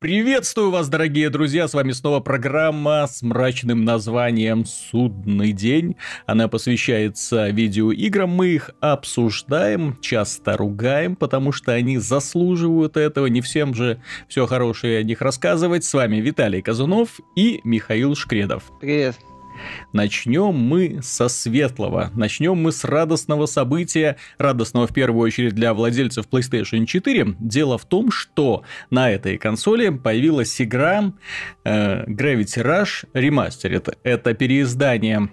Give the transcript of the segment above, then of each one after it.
Приветствую вас, дорогие друзья! С вами снова программа с мрачным названием «Судный день». Она посвящается видеоиграм. Мы их обсуждаем, часто ругаем, потому что они заслуживают этого. Не всем же все хорошее о них рассказывать. С вами Виталий Казунов и Михаил Шкредов. Привет. Начнем мы со светлого. Начнем мы с радостного события, радостного в первую очередь для владельцев PlayStation 4. Дело в том, что на этой консоли появилась игра э, Gravity Rush Remastered. Это переиздание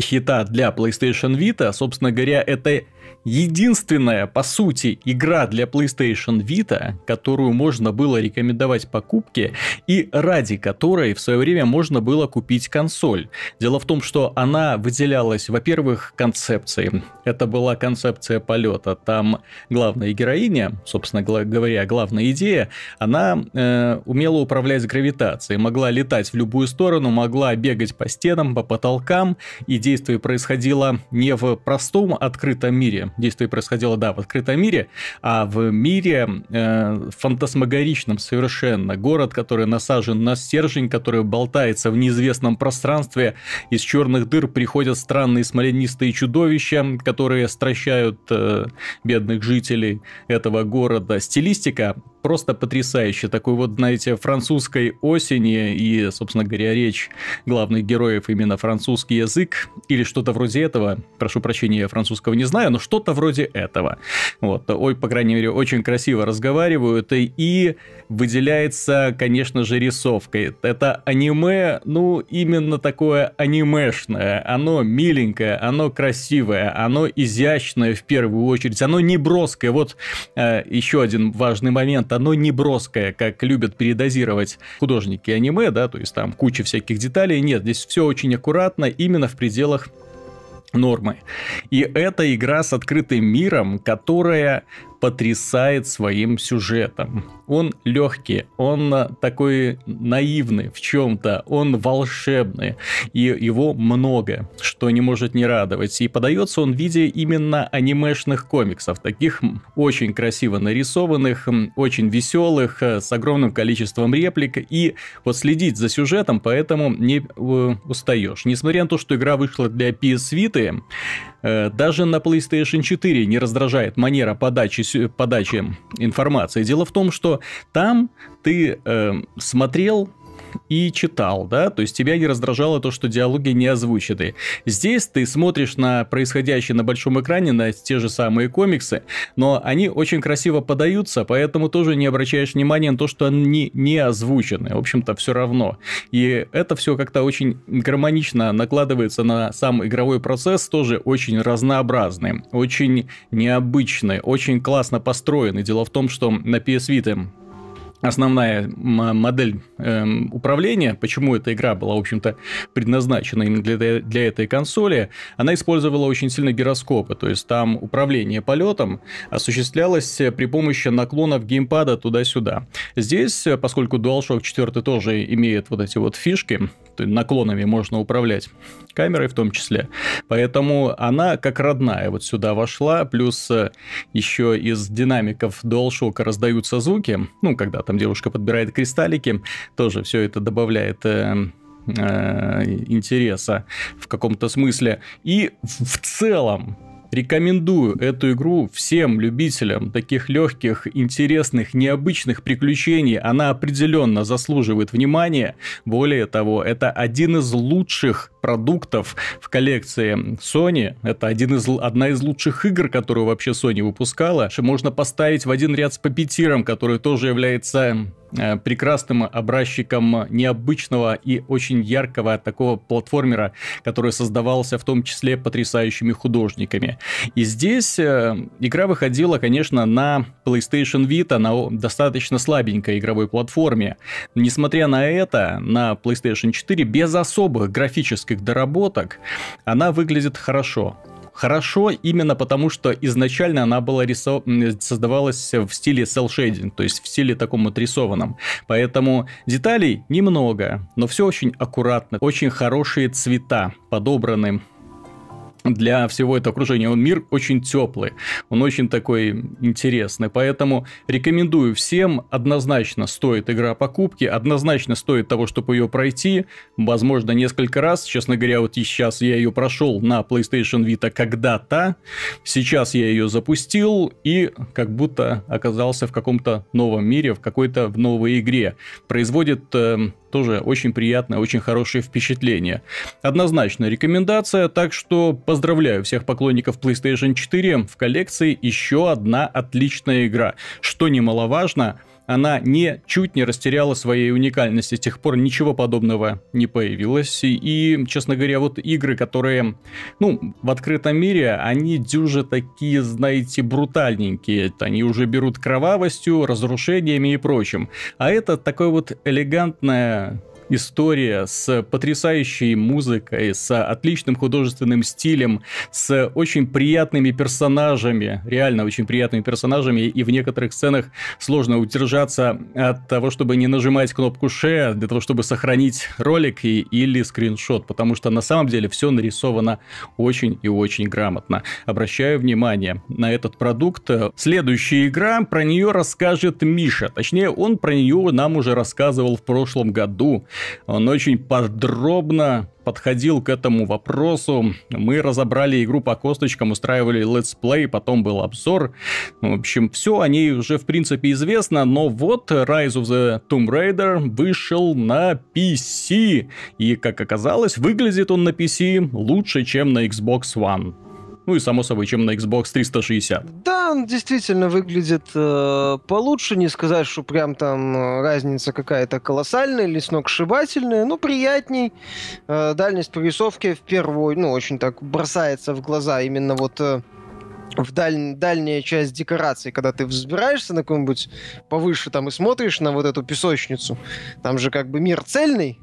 хита для PlayStation Vita. Собственно говоря, это единственная, по сути, игра для PlayStation Vita, которую можно было рекомендовать покупке и ради которой в свое время можно было купить консоль. Дело в том, что она выделялась, во-первых, концепцией. Это была концепция полета. Там главная героиня, собственно говоря, главная идея, она э, умела управлять гравитацией, могла летать в любую сторону, могла бегать по стенам, по потолкам, и действие происходило не в простом открытом мире, Действие происходило, да, в открытом мире, а в мире э, фантасмагоричном совершенно. Город, который насажен на стержень, который болтается в неизвестном пространстве. Из черных дыр приходят странные смоленистые чудовища, которые стращают э, бедных жителей этого города. Стилистика просто потрясающе. Такой вот, знаете, французской осени и, собственно говоря, речь главных героев именно французский язык или что-то вроде этого. Прошу прощения, я французского не знаю, но что-то вроде этого. Вот, ой, по крайней мере, очень красиво разговаривают и выделяется, конечно же, рисовкой. Это аниме, ну, именно такое анимешное. Оно миленькое, оно красивое, оно изящное в первую очередь, оно не броское. Вот э, еще один важный момент оно не броское, как любят передозировать художники аниме, да, то есть там куча всяких деталей. Нет, здесь все очень аккуратно, именно в пределах нормы. И это игра с открытым миром, которая потрясает своим сюжетом. Он легкий, он такой наивный в чем-то, он волшебный, и его много, что не может не радовать. И подается он в виде именно анимешных комиксов, таких очень красиво нарисованных, очень веселых, э, с огромным количеством реплик, и вот следить за сюжетом, поэтому не э, устаешь. Несмотря на то, что игра вышла для PS Vita, даже на PlayStation 4 не раздражает манера подачи подачи информации. Дело в том, что там ты э, смотрел и читал, да, то есть тебя не раздражало то, что диалоги не озвучены. Здесь ты смотришь на происходящее на большом экране, на те же самые комиксы, но они очень красиво подаются, поэтому тоже не обращаешь внимания на то, что они не озвучены, в общем-то, все равно. И это все как-то очень гармонично накладывается на сам игровой процесс, тоже очень разнообразный, очень необычный, очень классно построенный. Дело в том, что на PS Vita основная модель э, управления, почему эта игра была, в общем-то, предназначена именно для, для этой консоли, она использовала очень сильно гироскопы, то есть там управление полетом осуществлялось при помощи наклонов геймпада туда-сюда. Здесь, поскольку DualShock 4 тоже имеет вот эти вот фишки, то наклонами можно управлять камерой в том числе, поэтому она как родная вот сюда вошла, плюс э, еще из динамиков DualShock раздаются звуки, ну, когда там девушка подбирает кристаллики, тоже все это добавляет э, э, интереса в каком-то смысле. И в целом Рекомендую эту игру всем любителям таких легких, интересных, необычных приключений. Она определенно заслуживает внимания. Более того, это один из лучших продуктов в коллекции Sony. Это один из, одна из лучших игр, которую вообще Sony выпускала. Можно поставить в один ряд с Папетиром, который тоже является прекрасным образчиком необычного и очень яркого такого платформера, который создавался в том числе потрясающими художниками. И здесь э, игра выходила, конечно, на PlayStation Vita, на достаточно слабенькой игровой платформе. Несмотря на это, на PlayStation 4 без особых графических доработок, она выглядит хорошо. Хорошо именно потому, что изначально она была рисов... создавалась в стиле cel shading, то есть в стиле таком отрисованном. Поэтому деталей немного, но все очень аккуратно, очень хорошие цвета подобраны для всего этого окружения. Он мир очень теплый, он очень такой интересный, поэтому рекомендую всем, однозначно стоит игра покупки, однозначно стоит того, чтобы ее пройти, возможно, несколько раз, честно говоря, вот сейчас я ее прошел на PlayStation Vita когда-то, сейчас я ее запустил и как будто оказался в каком-то новом мире, в какой-то в новой игре. Производит э, тоже очень приятное, очень хорошее впечатление. Однозначно рекомендация, так что поздравляю всех поклонников PlayStation 4. В коллекции еще одна отличная игра. Что немаловажно, она не чуть не растеряла своей уникальности. С тех пор ничего подобного не появилось. И, честно говоря, вот игры, которые, ну, в открытом мире, они дюже такие, знаете, брутальненькие. Они уже берут кровавостью, разрушениями и прочим. А это такое вот элегантное история с потрясающей музыкой, с отличным художественным стилем, с очень приятными персонажами, реально очень приятными персонажами, и в некоторых сценах сложно удержаться от того, чтобы не нажимать кнопку Share, для того, чтобы сохранить ролик и, или скриншот, потому что на самом деле все нарисовано очень и очень грамотно. Обращаю внимание на этот продукт. Следующая игра, про нее расскажет Миша, точнее он про нее нам уже рассказывал в прошлом году. Он очень подробно подходил к этому вопросу. Мы разобрали игру по косточкам, устраивали летсплей, потом был обзор. В общем, все о ней уже в принципе известно, но вот Rise of the Tomb Raider вышел на PC. И, как оказалось, выглядит он на PC лучше, чем на Xbox One. Ну и, само собой, чем на Xbox 360. Да, он действительно выглядит э, получше. Не сказать, что прям там э, разница какая-то колоссальная или сногсшибательная. Ну, приятней. Э, дальность прорисовки в первую, ну, очень так бросается в глаза именно вот... Э, в даль... дальняя часть декорации, когда ты взбираешься на какой-нибудь повыше там и смотришь на вот эту песочницу, там же как бы мир цельный,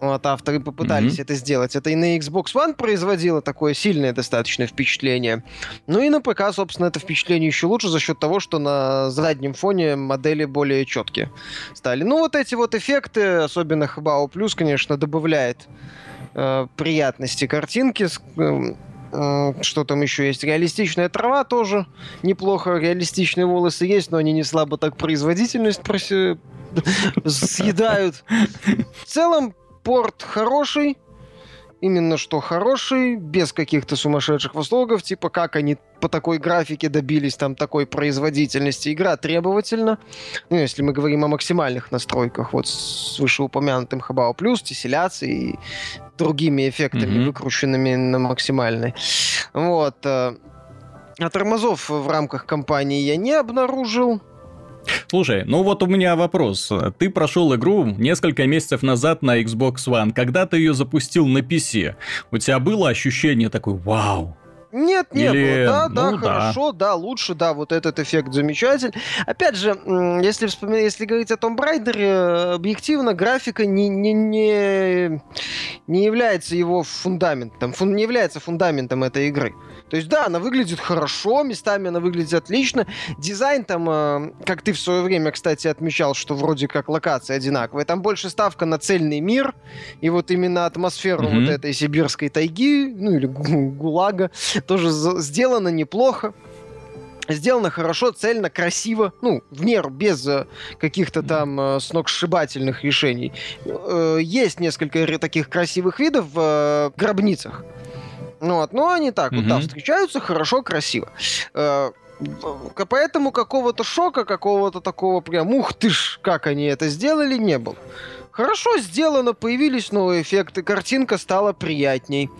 вот, авторы попытались mm-hmm. это сделать. Это и на Xbox One производило такое сильное достаточно впечатление. Ну и на ПК, собственно, это впечатление еще лучше за счет того, что на заднем фоне модели более четкие стали. Ну вот эти вот эффекты, особенно Habao Plus, конечно, добавляет э, приятности картинки. Э, э, что там еще есть? Реалистичная трава тоже неплохо. Реалистичные волосы есть, но они не слабо так производительность проси... съедают. В целом, порт хороший, именно что хороший, без каких-то сумасшедших восторгов, типа как они по такой графике добились там такой производительности. Игра требовательна. Ну, если мы говорим о максимальных настройках, вот с вышеупомянутым Habao Plus, тесселяцией и другими эффектами, mm-hmm. выкрученными на максимальной. Вот. Э, а тормозов в рамках кампании я не обнаружил. Слушай, ну вот у меня вопрос. Ты прошел игру несколько месяцев назад на Xbox One. Когда ты ее запустил на PC, у тебя было ощущение такой «Вау, нет, не Или... было. Да, ну, да, хорошо, да. лучше, да, вот этот эффект замечательный. Опять же, если вспоминать, если говорить о Том Брайдере, объективно графика не, не, не, не является его фундаментом, фун, не является фундаментом этой игры. То есть, да, она выглядит хорошо, местами она выглядит отлично. Дизайн там, э, как ты в свое время, кстати, отмечал, что вроде как локации одинаковые. Там больше ставка на цельный мир, и вот именно атмосферу mm-hmm. вот этой сибирской тайги, ну или гулага, тоже сделано неплохо. Сделано хорошо, цельно, красиво, ну, в меру, без э, каких-то там э, сногсшибательных решений. Э, есть несколько таких красивых видов в э, гробницах. Ну, вот, но они так mm-hmm. вот, да, встречаются хорошо, красиво. Э, поэтому какого-то шока, какого-то такого прям, ух ты ж, как они это сделали, не было. Хорошо сделано, появились новые эффекты, картинка стала приятней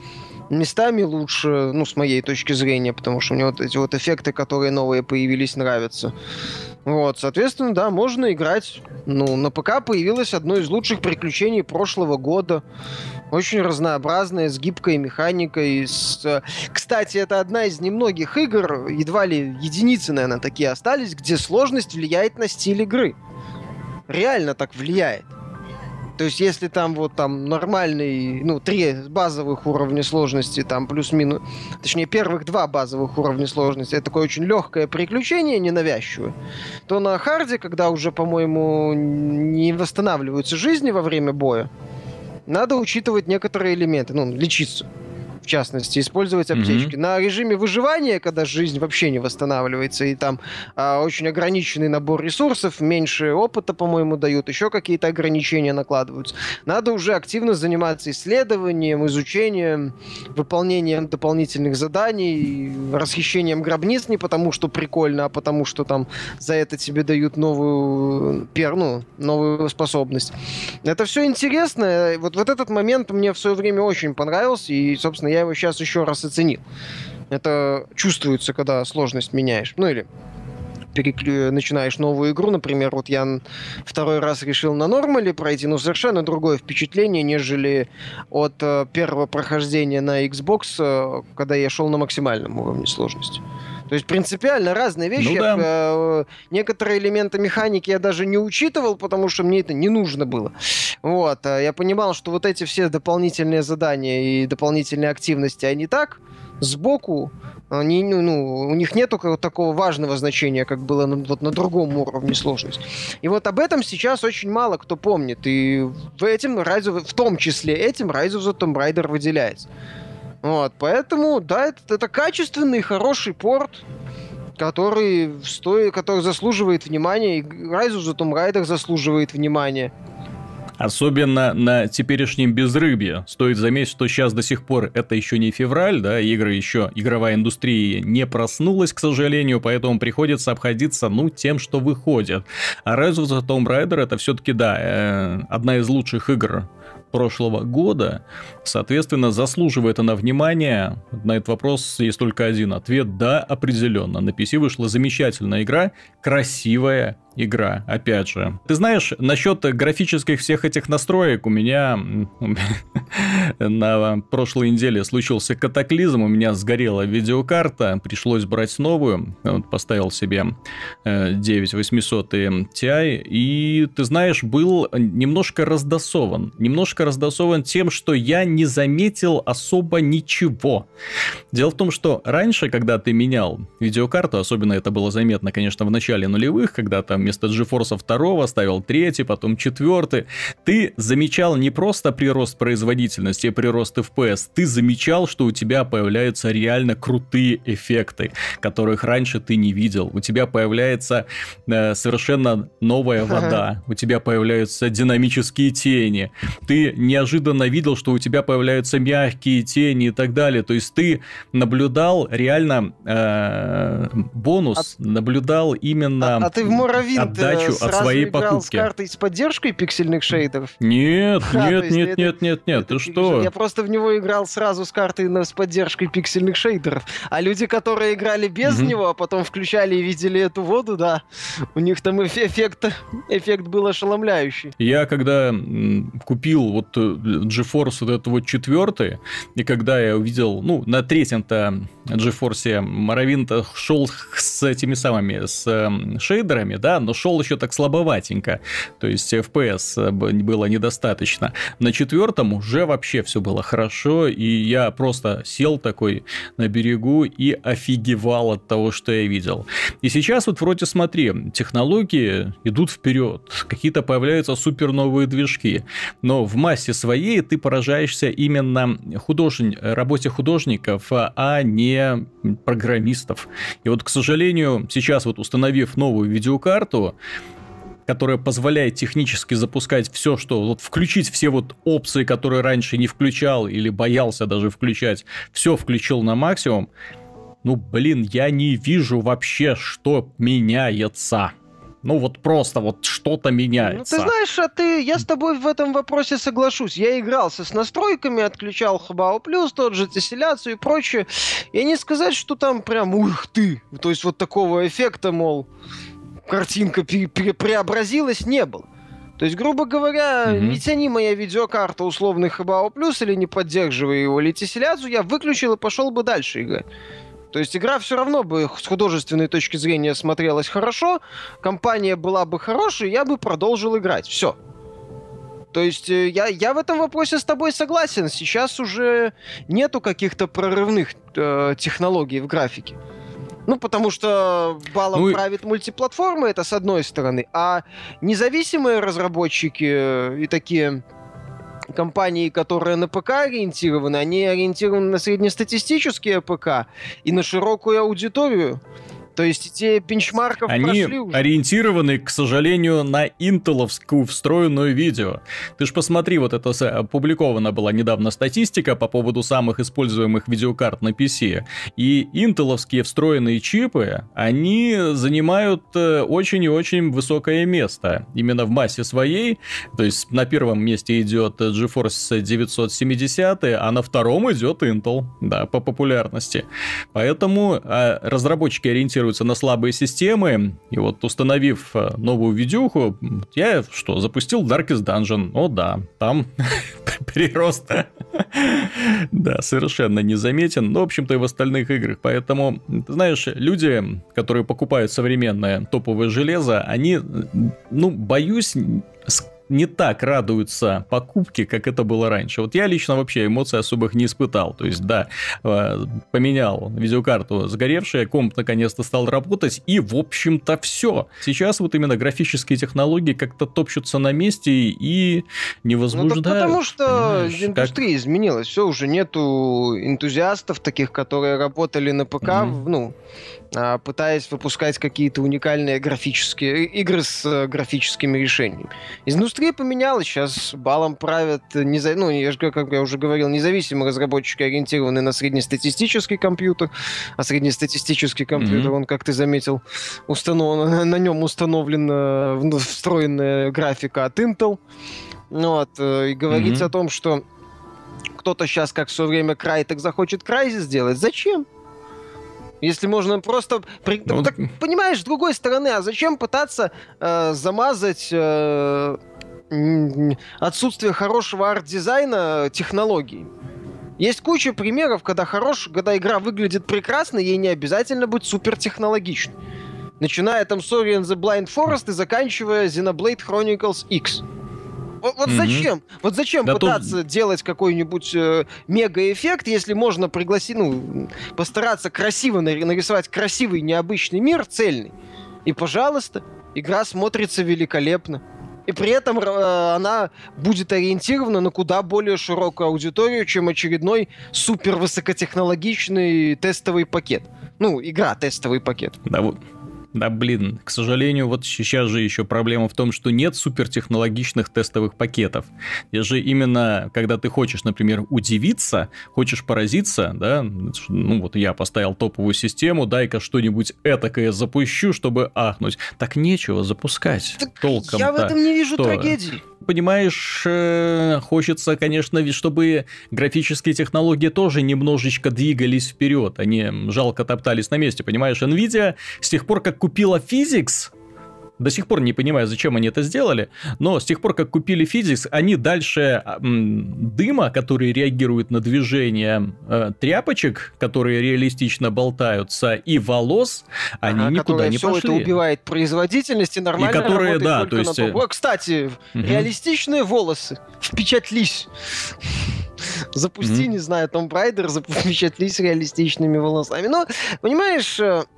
местами лучше, ну, с моей точки зрения, потому что мне вот эти вот эффекты, которые новые появились, нравятся. Вот, соответственно, да, можно играть. Ну, на ПК появилось одно из лучших приключений прошлого года. Очень разнообразная, с гибкой механикой. С... Кстати, это одна из немногих игр, едва ли единицы, наверное, такие остались, где сложность влияет на стиль игры. Реально так влияет. То есть, если там вот там нормальный, ну, три базовых уровня сложности, там плюс-минус, точнее, первых два базовых уровня сложности, это такое очень легкое приключение, ненавязчивое, то на харде, когда уже, по-моему, не восстанавливаются жизни во время боя, надо учитывать некоторые элементы, ну, лечиться частности, использовать аптечки. Mm-hmm. На режиме выживания, когда жизнь вообще не восстанавливается, и там а, очень ограниченный набор ресурсов, меньше опыта, по-моему, дают, еще какие-то ограничения накладываются. Надо уже активно заниматься исследованием, изучением, выполнением дополнительных заданий, расхищением гробниц не потому, что прикольно, а потому, что там за это тебе дают новую, пер, ну, новую способность. Это все интересно. Вот, вот этот момент мне в свое время очень понравился, и, собственно, я его сейчас еще раз оценил. Это чувствуется, когда сложность меняешь. Ну или переклю... начинаешь новую игру, например, вот я второй раз решил на нормале пройти, но совершенно другое впечатление, нежели от э, первого прохождения на Xbox, э, когда я шел на максимальном уровне сложности. То есть принципиально разные вещи. Ну, да. э, некоторые элементы механики я даже не учитывал, потому что мне это не нужно было. Вот. А я понимал, что вот эти все дополнительные задания и дополнительные активности, они так сбоку, они, ну, ну, у них нет такого важного значения, как было на, вот на другом уровне сложности. И вот об этом сейчас очень мало кто помнит. И в этом Rise в том числе этим Rise of the Tomb Raider выделяется. Вот, поэтому, да, это, это качественный, хороший порт, который, стоит, который заслуживает внимания, и Rise of the Tomb Raider заслуживает внимания. Особенно на теперешнем безрыбье. Стоит заметить, что сейчас до сих пор это еще не февраль, да, игры еще, игровая индустрия не проснулась, к сожалению, поэтому приходится обходиться, ну, тем, что выходит. А Rise of the Tomb Raider это все-таки, да, э, одна из лучших игр прошлого года. Соответственно, заслуживает она внимания. На этот вопрос есть только один ответ. Да, определенно. На PC вышла замечательная игра, красивая, игра, опять же. Ты знаешь, насчет графических всех этих настроек у меня на прошлой неделе случился катаклизм, у меня сгорела видеокарта, пришлось брать новую, вот, поставил себе 9800 э, Ti, и ты знаешь, был немножко раздосован, немножко раздосован тем, что я не заметил особо ничего. Дело в том, что раньше, когда ты менял видеокарту, особенно это было заметно, конечно, в начале нулевых, когда там вместо GeForce 2 ставил третий, потом четвертый. Ты замечал не просто прирост производительности и прирост FPS, ты замечал, что у тебя появляются реально крутые эффекты, которых раньше ты не видел. У тебя появляется э, совершенно новая вода, у тебя появляются динамические тени, ты неожиданно видел, что у тебя появляются мягкие тени и так далее. То есть ты наблюдал реально э, бонус, а, наблюдал именно... А, а ты в Муравьи отдачу от своей покупки. с картой с поддержкой пиксельных шейдеров? Нет, нет, нет, нет, нет, нет, ты что? Я просто в него играл сразу с картой с поддержкой пиксельных шейдеров. А люди, которые играли без него, а потом включали и видели эту воду, да, у них там эффект, эффект был ошеломляющий. Я когда купил вот э, GeForce вот этот вот четвертый, и когда я увидел, ну, на третьем-то GeForce Моровин шел с этими самыми, с эм, шейдерами, да, но шел еще так слабоватенько. То есть FPS было недостаточно. На четвертом уже вообще все было хорошо, и я просто сел такой на берегу и офигевал от того, что я видел. И сейчас вот вроде смотри, технологии идут вперед, какие-то появляются супер новые движки, но в массе своей ты поражаешься именно художни... работе художников, а не программистов. И вот, к сожалению, сейчас вот установив новую видеокарту, которая позволяет технически запускать все, что вот включить все вот опции, которые раньше не включал или боялся даже включать, все включил на максимум. Ну, блин, я не вижу вообще, что меняется. Ну вот просто вот что-то меняется. Ну, ты знаешь, а ты, я с тобой в этом вопросе соглашусь. Я игрался с настройками, отключал Хабао Плюс, тот же теселяцию и прочее. И не сказать, что там прям ух ты. То есть вот такого эффекта, мол, картинка преобразилась, не было. То есть, грубо говоря, mm-hmm. не тяни моя видеокарта условный Plus или не поддерживая его или теселяцию, я выключил и пошел бы дальше играть. То есть игра все равно бы с художественной точки зрения смотрелась хорошо, компания была бы хорошей, я бы продолжил играть. Все. То есть э, я, я в этом вопросе с тобой согласен. Сейчас уже нету каких-то прорывных э, технологий в графике. Ну, потому что балом ну, правит мультиплатформы, это с одной стороны, а независимые разработчики э, и такие компании, которые на ПК ориентированы, они ориентированы на среднестатистические ПК и на широкую аудиторию. То есть те бенчмарков Они прошли уже. ориентированы, к сожалению, на интеловскую встроенную видео. Ты ж посмотри, вот это опубликована была недавно статистика по поводу самых используемых видеокарт на PC. И интеловские встроенные чипы, они занимают э, очень и очень высокое место. Именно в массе своей. То есть на первом месте идет GeForce 970, а на втором идет Intel, да, по популярности. Поэтому а, разработчики ориентируются ориентируются на слабые системы. И вот установив э, новую видюху, я что, запустил Darkest Dungeon. О да, там прирост, да, совершенно незаметен. Ну, в общем-то, и в остальных играх. Поэтому, знаешь, люди, которые покупают современное топовое железо, они, ну, боюсь, не так радуются покупке, как это было раньше. Вот я лично вообще эмоций особых не испытал. То есть, да, э, поменял видеокарту сгоревшая, комп наконец-то стал работать, и, в общем-то, все. Сейчас вот именно графические технологии как-то топчутся на месте и не возбуждают. Ну, потому что индустрия как... изменилась. Все, уже нету энтузиастов таких, которые работали на ПК, mm-hmm. ну, пытаясь выпускать какие-то уникальные графические игры с э, графическими решениями. Индустрия поменялась, сейчас балом правят, не за, ну, я же, как я уже говорил, независимые разработчики, ориентированные на среднестатистический компьютер, а среднестатистический компьютер, mm-hmm. он, как ты заметил, установ... на нем установлена встроенная графика от Intel. Ну вот, э, и говорится mm-hmm. о том, что кто-то сейчас, как в свое время Crytek захочет Crysis сделать. Зачем? Если можно просто... Ну, так, понимаешь, с другой стороны, а зачем пытаться э, замазать э, отсутствие хорошего арт-дизайна технологий? Есть куча примеров, когда хорош, когда игра выглядит прекрасно, ей не обязательно быть супертехнологичной. Начиная там Ori and the Blind Forest и заканчивая Xenoblade Chronicles X. Вот, вот mm-hmm. зачем? Вот зачем да пытаться тут... делать какой-нибудь э, мега-эффект, если можно пригласить, ну, постараться красиво нарисовать красивый, необычный мир, цельный. И, пожалуйста, игра смотрится великолепно. И при этом э, она будет ориентирована на куда более широкую аудиторию, чем очередной супер высокотехнологичный тестовый пакет. Ну, игра тестовый пакет. Да, вот да, блин, к сожалению, вот сейчас же еще проблема в том, что нет супертехнологичных тестовых пакетов. Я же именно, когда ты хочешь, например, удивиться, хочешь поразиться, да, ну вот я поставил топовую систему, дай-ка что-нибудь этакое запущу, чтобы ахнуть. Так нечего запускать так толком. Я в этом не вижу что? трагедии понимаешь, э, хочется, конечно, чтобы графические технологии тоже немножечко двигались вперед, они жалко топтались на месте, понимаешь? Nvidia с тех пор, как купила Physics, до сих пор не понимаю, зачем они это сделали, но с тех пор, как купили Physics, они дальше м, дыма, который реагирует на движение э, тряпочек, которые реалистично болтаются, и волос, они ага, никуда не все пошли. это убивает производительность и нормально и которые, да, то есть... На... О, кстати, угу. реалистичные волосы, впечатлись. Запусти, mm-hmm. не знаю, Tomb Raider, впечатлись реалистичными волосами. Но, понимаешь, э, Э,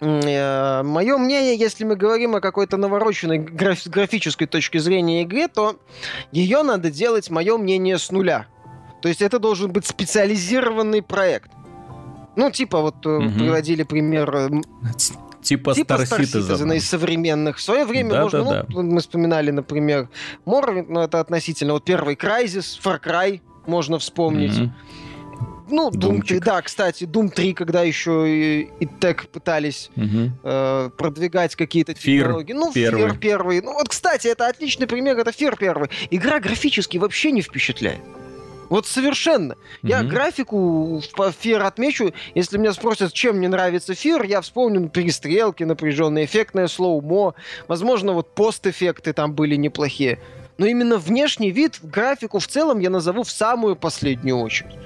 Мое мнение, если мы говорим о какой-то навороченной граф- графической точке зрения игре, то ее надо делать, мое мнение, с нуля. То есть это должен быть специализированный проект. Ну, типа, вот угу. приводили пример э, типа, типа Star, Star Citizen. Citizen из современных. В свое время да, можно, да, ну, да. мы вспоминали, например, Morrowind, но это относительно. Вот первый Crysis, Far Cry можно вспомнить. Mm-hmm. Ну, Doom 3, да, кстати, Doom 3, когда еще и, и Tech пытались угу. э, продвигать какие-то технологии. Ну, первый. Fear первый. Ну, вот, кстати, это отличный пример, это Fear первый. Игра графически вообще не впечатляет. Вот совершенно. Mm-hmm. Я графику по Фир отмечу. Если меня спросят, чем мне нравится Фир, я вспомню перестрелки, напряженные, эффектное слоумо. Возможно, вот пост-эффекты там были неплохие. Но именно внешний вид, графику в целом я назову в самую последнюю очередь.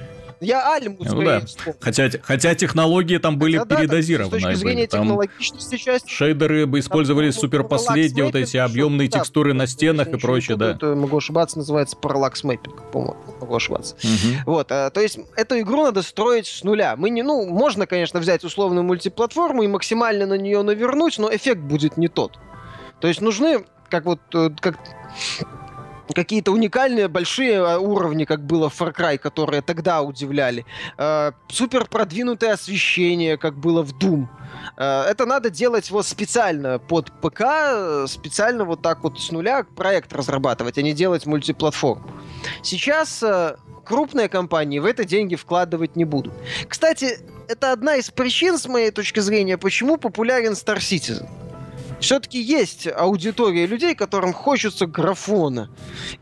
Я Альму ну, да. хотя, хотя технологии там были хотя, передозированы. Да, с точки зрения там технологичности часть... Шейдеры бы использовали супер последние вот эти объемные да, текстуры на стенах и прочее, да. Это, могу ошибаться, называется параллакс мэппинг, по-моему. Могу ошибаться. Угу. Вот, а, то есть эту игру надо строить с нуля. Мы не, ну, можно, конечно, взять условную мультиплатформу и максимально на нее навернуть, но эффект будет не тот. То есть нужны, как вот, э, как какие-то уникальные большие а, уровни, как было в Far Cry, которые тогда удивляли. Э, супер продвинутое освещение, как было в Doom. Э, это надо делать вот специально под ПК, специально вот так вот с нуля проект разрабатывать, а не делать мультиплатформ. Сейчас э, крупные компании в это деньги вкладывать не будут. Кстати, это одна из причин, с моей точки зрения, почему популярен Star Citizen все-таки есть аудитория людей, которым хочется графона.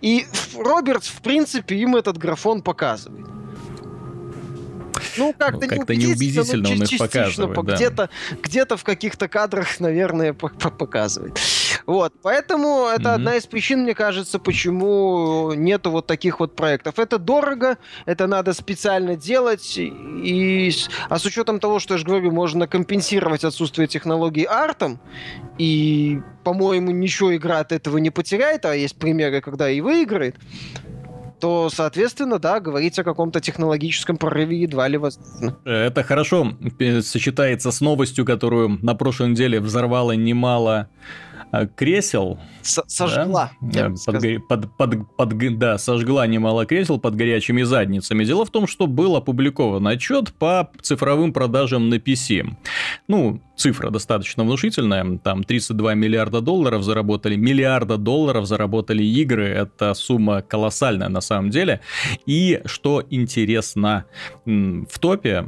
И Робертс, в принципе, им этот графон показывает. Ну, как-то, ну, как-то неубедительно, но он их показывает. Да. Где-то, где-то в каких-то кадрах, наверное, показывает. Вот, поэтому это mm-hmm. одна из причин, мне кажется, почему нету вот таких вот проектов. Это дорого, это надо специально делать, и, а с учетом того, что я же говорю, можно компенсировать отсутствие технологий артом, и, по-моему, ничего игра от этого не потеряет, а есть примеры, когда и выиграет, то, соответственно, да, говорить о каком-то технологическом прорыве едва ли возможно. Это хорошо сочетается с новостью, которую на прошлой неделе взорвало немало Э, кресел. С сожгла. Да? Под, под, под, под, да, сожгла немало кресел под горячими задницами. Дело в том, что был опубликован отчет по цифровым продажам на PC. Ну, цифра достаточно внушительная. Там 32 миллиарда долларов заработали, миллиарда долларов заработали игры. Это сумма колоссальная на самом деле. И что интересно, в топе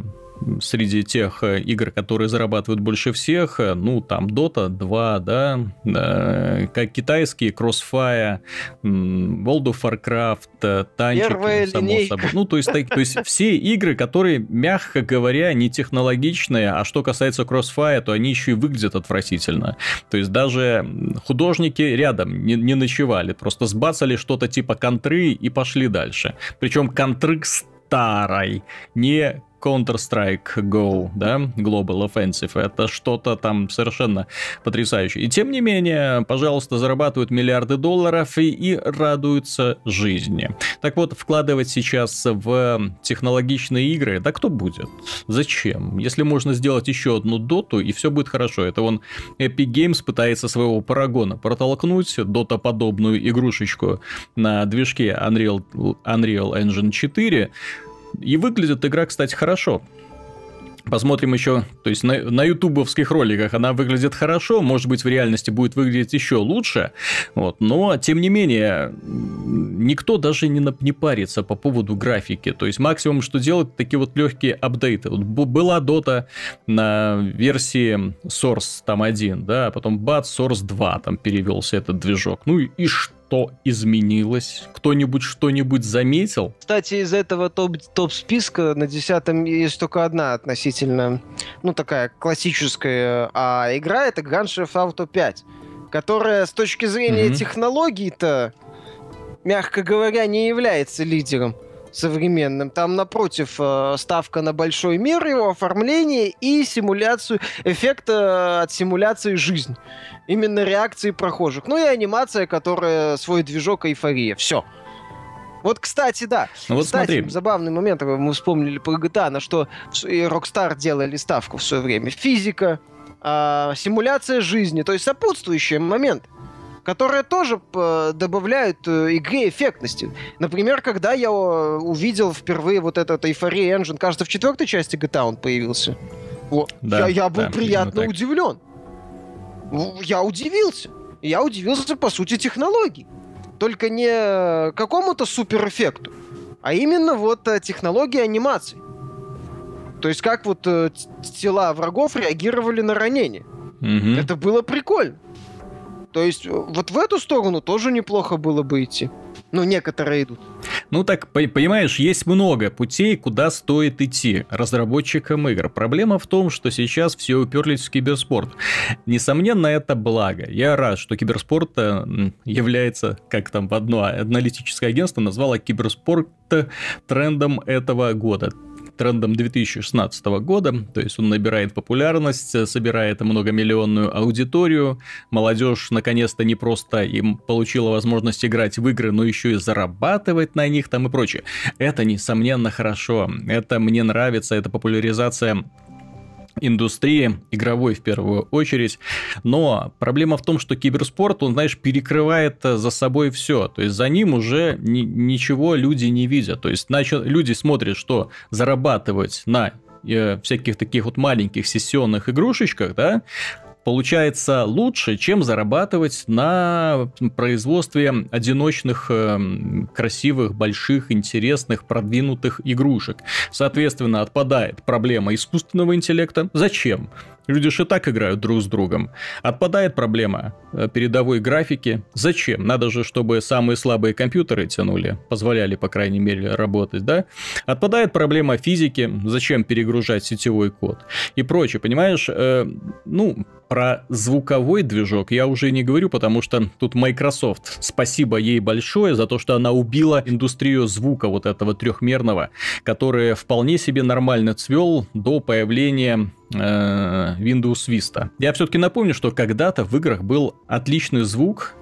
среди тех э, игр, которые зарабатывают больше всех, э, ну, там Dota 2, да, э, как китайские, Crossfire, World of Warcraft, танчики, Первая само линейка. собой. Ну, то есть, так, то есть все игры, которые, мягко говоря, не технологичные, а что касается Crossfire, то они еще и выглядят отвратительно. То есть даже художники рядом не, не ночевали, просто сбацали что-то типа контры и пошли дальше. Причем контры старой, не Counter-Strike Go, да, Global Offensive, это что-то там совершенно потрясающее. И тем не менее, пожалуйста, зарабатывают миллиарды долларов и, и радуются жизни. Так вот, вкладывать сейчас в технологичные игры, да кто будет? Зачем? Если можно сделать еще одну доту, и все будет хорошо. Это он Epic Games пытается своего парагона протолкнуть, дота-подобную игрушечку на движке Unreal, Unreal Engine 4, и выглядит игра, кстати, хорошо. Посмотрим еще, то есть на, на ютубовских роликах она выглядит хорошо, может быть в реальности будет выглядеть еще лучше, вот, но тем не менее никто даже не, не парится по поводу графики, то есть максимум, что делать, такие вот легкие апдейты. Вот была Dota на версии Source там один, да, а потом бац, Source 2 там перевелся этот движок, ну и, и что? Что изменилось? Кто-нибудь что-нибудь заметил? Кстати, из этого топ-списка топ на десятом есть только одна относительно, ну, такая классическая а игра, это Grand Theft Auto 5, которая с точки зрения mm-hmm. технологий-то, мягко говоря, не является лидером современным. Там, напротив, э, ставка на большой мир, его оформление и симуляцию, эффекта от симуляции жизнь. Именно реакции прохожих. Ну и анимация, которая свой движок эйфория. Все. Вот, кстати, да. Ну, вот кстати, смотри. забавный момент, мы вспомнили про GTA, на что и Rockstar делали ставку в свое время. Физика, э, симуляция жизни, то есть сопутствующие моменты которые тоже э, добавляют э, игре эффектности. Например, когда я э, увидел впервые вот этот Euphoria Engine, кажется, в четвертой части GTA он появился. Вот. Да, я, я был да, приятно удивлен. Я удивился. Я удивился, по сути, технологии. Только не какому-то суперэффекту, а именно вот технологии анимации. То есть как вот тела врагов реагировали на ранение. Угу. Это было прикольно. То есть э, вот в эту сторону тоже неплохо было бы идти. Ну, некоторые идут. Ну так, понимаешь, есть много путей, куда стоит идти разработчикам игр. Проблема в том, что сейчас все уперлись в киберспорт. Несомненно, это благо. Я рад, что киберспорт э, является, как там одно аналитическое агентство назвало киберспорт трендом этого года трендом 2016 года, то есть он набирает популярность, собирает многомиллионную аудиторию, молодежь наконец-то не просто им получила возможность играть в игры, но еще и зарабатывать на них там и прочее. Это, несомненно, хорошо, это мне нравится, это популяризация индустрии, игровой в первую очередь. Но проблема в том, что киберспорт, он, знаешь, перекрывает за собой все. То есть за ним уже ни, ничего люди не видят. То есть начал, люди смотрят, что зарабатывать на э, всяких таких вот маленьких сессионных игрушечках, да, получается лучше, чем зарабатывать на производстве одиночных, эм, красивых, больших, интересных, продвинутых игрушек. Соответственно, отпадает проблема искусственного интеллекта. Зачем? Люди же и так играют друг с другом. Отпадает проблема э, передовой графики. Зачем? Надо же, чтобы самые слабые компьютеры тянули, позволяли, по крайней мере, работать, да? Отпадает проблема физики. Зачем перегружать сетевой код? И прочее, понимаешь? Э, ну, про звуковой движок я уже не говорю, потому что тут Microsoft, спасибо ей большое за то, что она убила индустрию звука вот этого трехмерного, который вполне себе нормально цвел до появления Windows Vista. Я все-таки напомню, что когда-то в играх был отличный звук,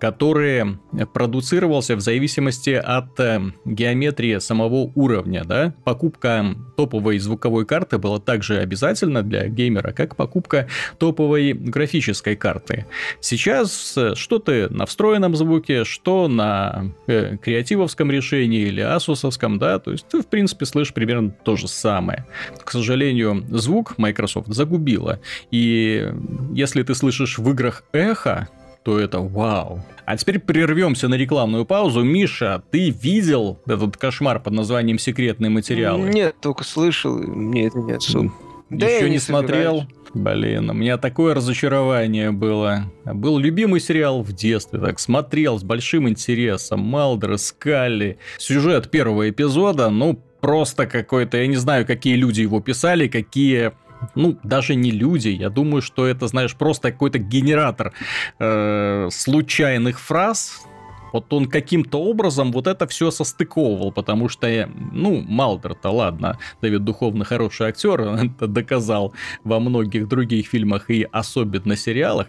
который продуцировался в зависимости от э, геометрии самого уровня. Да? Покупка топовой звуковой карты была также обязательна для геймера, как покупка топовой графической карты. Сейчас э, что ты на встроенном звуке, что на э, креативовском решении или асусовском, да, то есть ты, в принципе, слышишь примерно то же самое. К сожалению, звук Microsoft загубила. И если ты слышишь в играх эхо, то это вау. А теперь прервемся на рекламную паузу. Миша, ты видел этот кошмар под названием «Секретные материалы»? Нет, только слышал, мне это не особо. Да Еще не, не смотрел? Блин, у меня такое разочарование было. Был любимый сериал в детстве, так смотрел с большим интересом. Малдер, Скалли. Сюжет первого эпизода, ну, просто какой-то, я не знаю, какие люди его писали, какие ну, даже не люди, я думаю, что это, знаешь, просто какой-то генератор э, случайных фраз, вот он каким-то образом вот это все состыковывал, потому что, ну, Малдер-то, ладно, Дэвид Духовно хороший актер, он это доказал во многих других фильмах и особенно сериалах,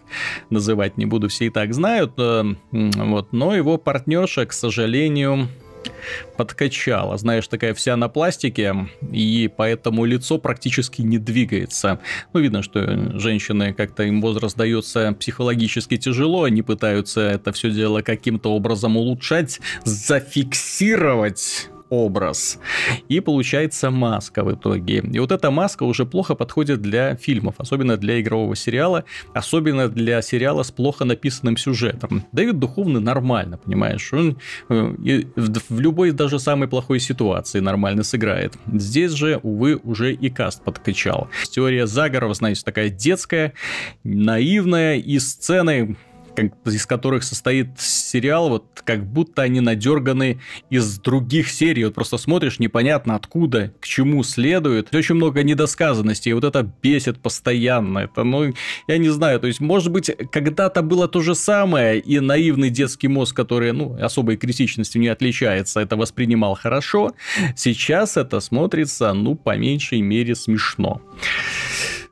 называть не буду, все и так знают, э, вот, но его партнерша, к сожалению, подкачала. Знаешь, такая вся на пластике, и поэтому лицо практически не двигается. Ну, видно, что женщины как-то им возраст дается психологически тяжело, они пытаются это все дело каким-то образом улучшать, зафиксировать образ. И получается маска в итоге. И вот эта маска уже плохо подходит для фильмов, особенно для игрового сериала, особенно для сериала с плохо написанным сюжетом. Дэвид Духовный нормально, понимаешь? Он э, в любой даже самой плохой ситуации нормально сыграет. Здесь же, увы, уже и каст подкачал. Теория заговоров, знаете, такая детская, наивная, и сцены как, из которых состоит сериал, вот как будто они надерганы из других серий. Вот просто смотришь, непонятно откуда, к чему следует. Очень много недосказанностей, и вот это бесит постоянно. Это, ну, я не знаю, то есть, может быть, когда-то было то же самое, и наивный детский мозг, который, ну, особой критичностью не отличается, это воспринимал хорошо. Сейчас это смотрится, ну, по меньшей мере смешно.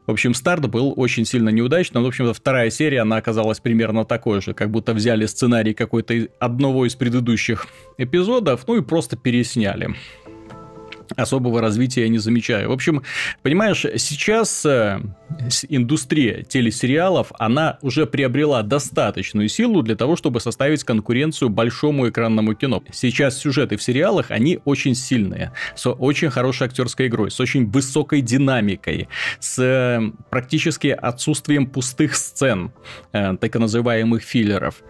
В общем, старт был очень сильно неудачным. В общем-то, вторая серия, она оказалась примерно такой же, как будто взяли сценарий какой-то одного из предыдущих эпизодов, ну и просто пересняли особого развития я не замечаю. В общем, понимаешь, сейчас э, индустрия телесериалов, она уже приобрела достаточную силу для того, чтобы составить конкуренцию большому экранному кино. Сейчас сюжеты в сериалах, они очень сильные, с очень хорошей актерской игрой, с очень высокой динамикой, с э, практически отсутствием пустых сцен, э, так называемых филлеров.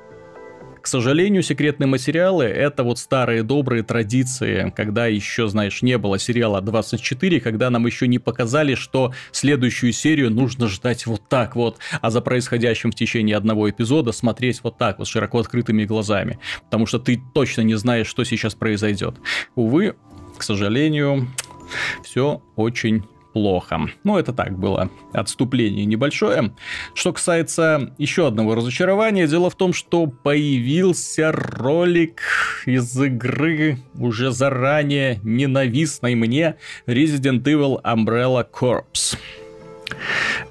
К сожалению, секретные материалы — это вот старые добрые традиции, когда еще, знаешь, не было сериала 24, когда нам еще не показали, что следующую серию нужно ждать вот так вот, а за происходящим в течение одного эпизода смотреть вот так вот, широко открытыми глазами, потому что ты точно не знаешь, что сейчас произойдет. Увы, к сожалению, все очень плохо. Ну, это так было отступление небольшое. Что касается еще одного разочарования, дело в том, что появился ролик из игры уже заранее ненавистной мне Resident Evil Umbrella Corps.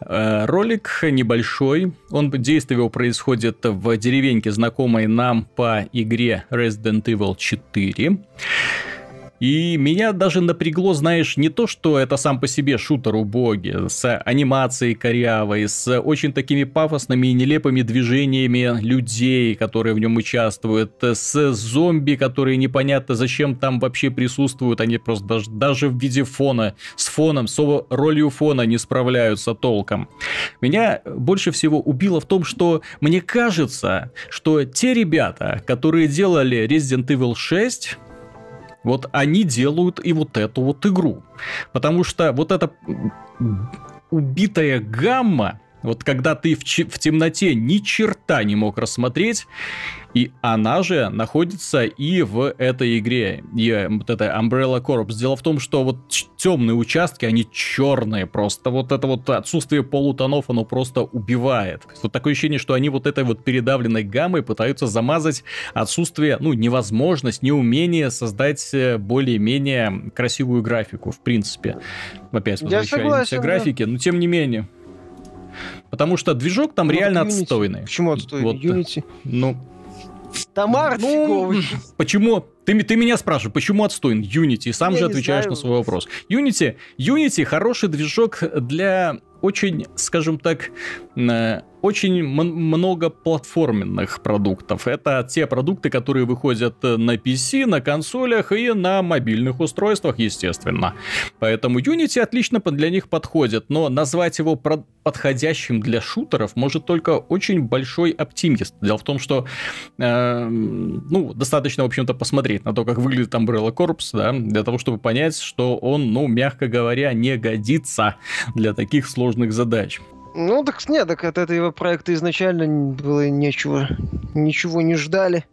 Э, ролик небольшой, он действие его происходит в деревеньке, знакомой нам по игре Resident Evil 4. И меня даже напрягло, знаешь, не то, что это сам по себе шутер убогий, с анимацией корявой, с очень такими пафосными и нелепыми движениями людей, которые в нем участвуют, с зомби, которые непонятно зачем там вообще присутствуют, они просто даже, даже в виде фона, с фоном, с ролью фона не справляются толком. Меня больше всего убило в том, что мне кажется, что те ребята, которые делали Resident Evil 6, вот они делают и вот эту вот игру. Потому что вот эта убитая гамма, вот когда ты в, в темноте ни черта не мог рассмотреть, и она же находится и в этой игре, и вот эта Umbrella Corps. Дело в том, что вот темные участки, они черные просто. Вот это вот отсутствие полутонов, оно просто убивает. Вот такое ощущение, что они вот этой вот передавленной гаммой пытаются замазать отсутствие, ну, невозможность, неумение создать э, более-менее красивую графику, в принципе. Опять возвращаемся к графике, но тем не менее. Потому что движок там ну, реально Unity. отстойный. Почему отстойный? Вот, Unity. Ну, Тамар ну, Почему? Ты, ты меня спрашиваешь, почему отстойный Unity? Сам Я же отвечаешь знаю. на свой вопрос. Unity, Unity хороший движок для очень, скажем так, э, очень много платформенных продуктов. Это те продукты, которые выходят э, на PC, на консолях и на мобильных устройствах, естественно. Поэтому Unity отлично для них подходит, но назвать его подходящим для шутеров может только очень большой оптимист. Дело в том, что э, ну, достаточно, в общем-то, посмотреть на то, как выглядит Umbrella Corps, да, для того, чтобы понять, что он, ну, мягко говоря, не годится для таких сложных задач. Ну, так нет, так от этого проекта изначально было нечего, ничего не ждали.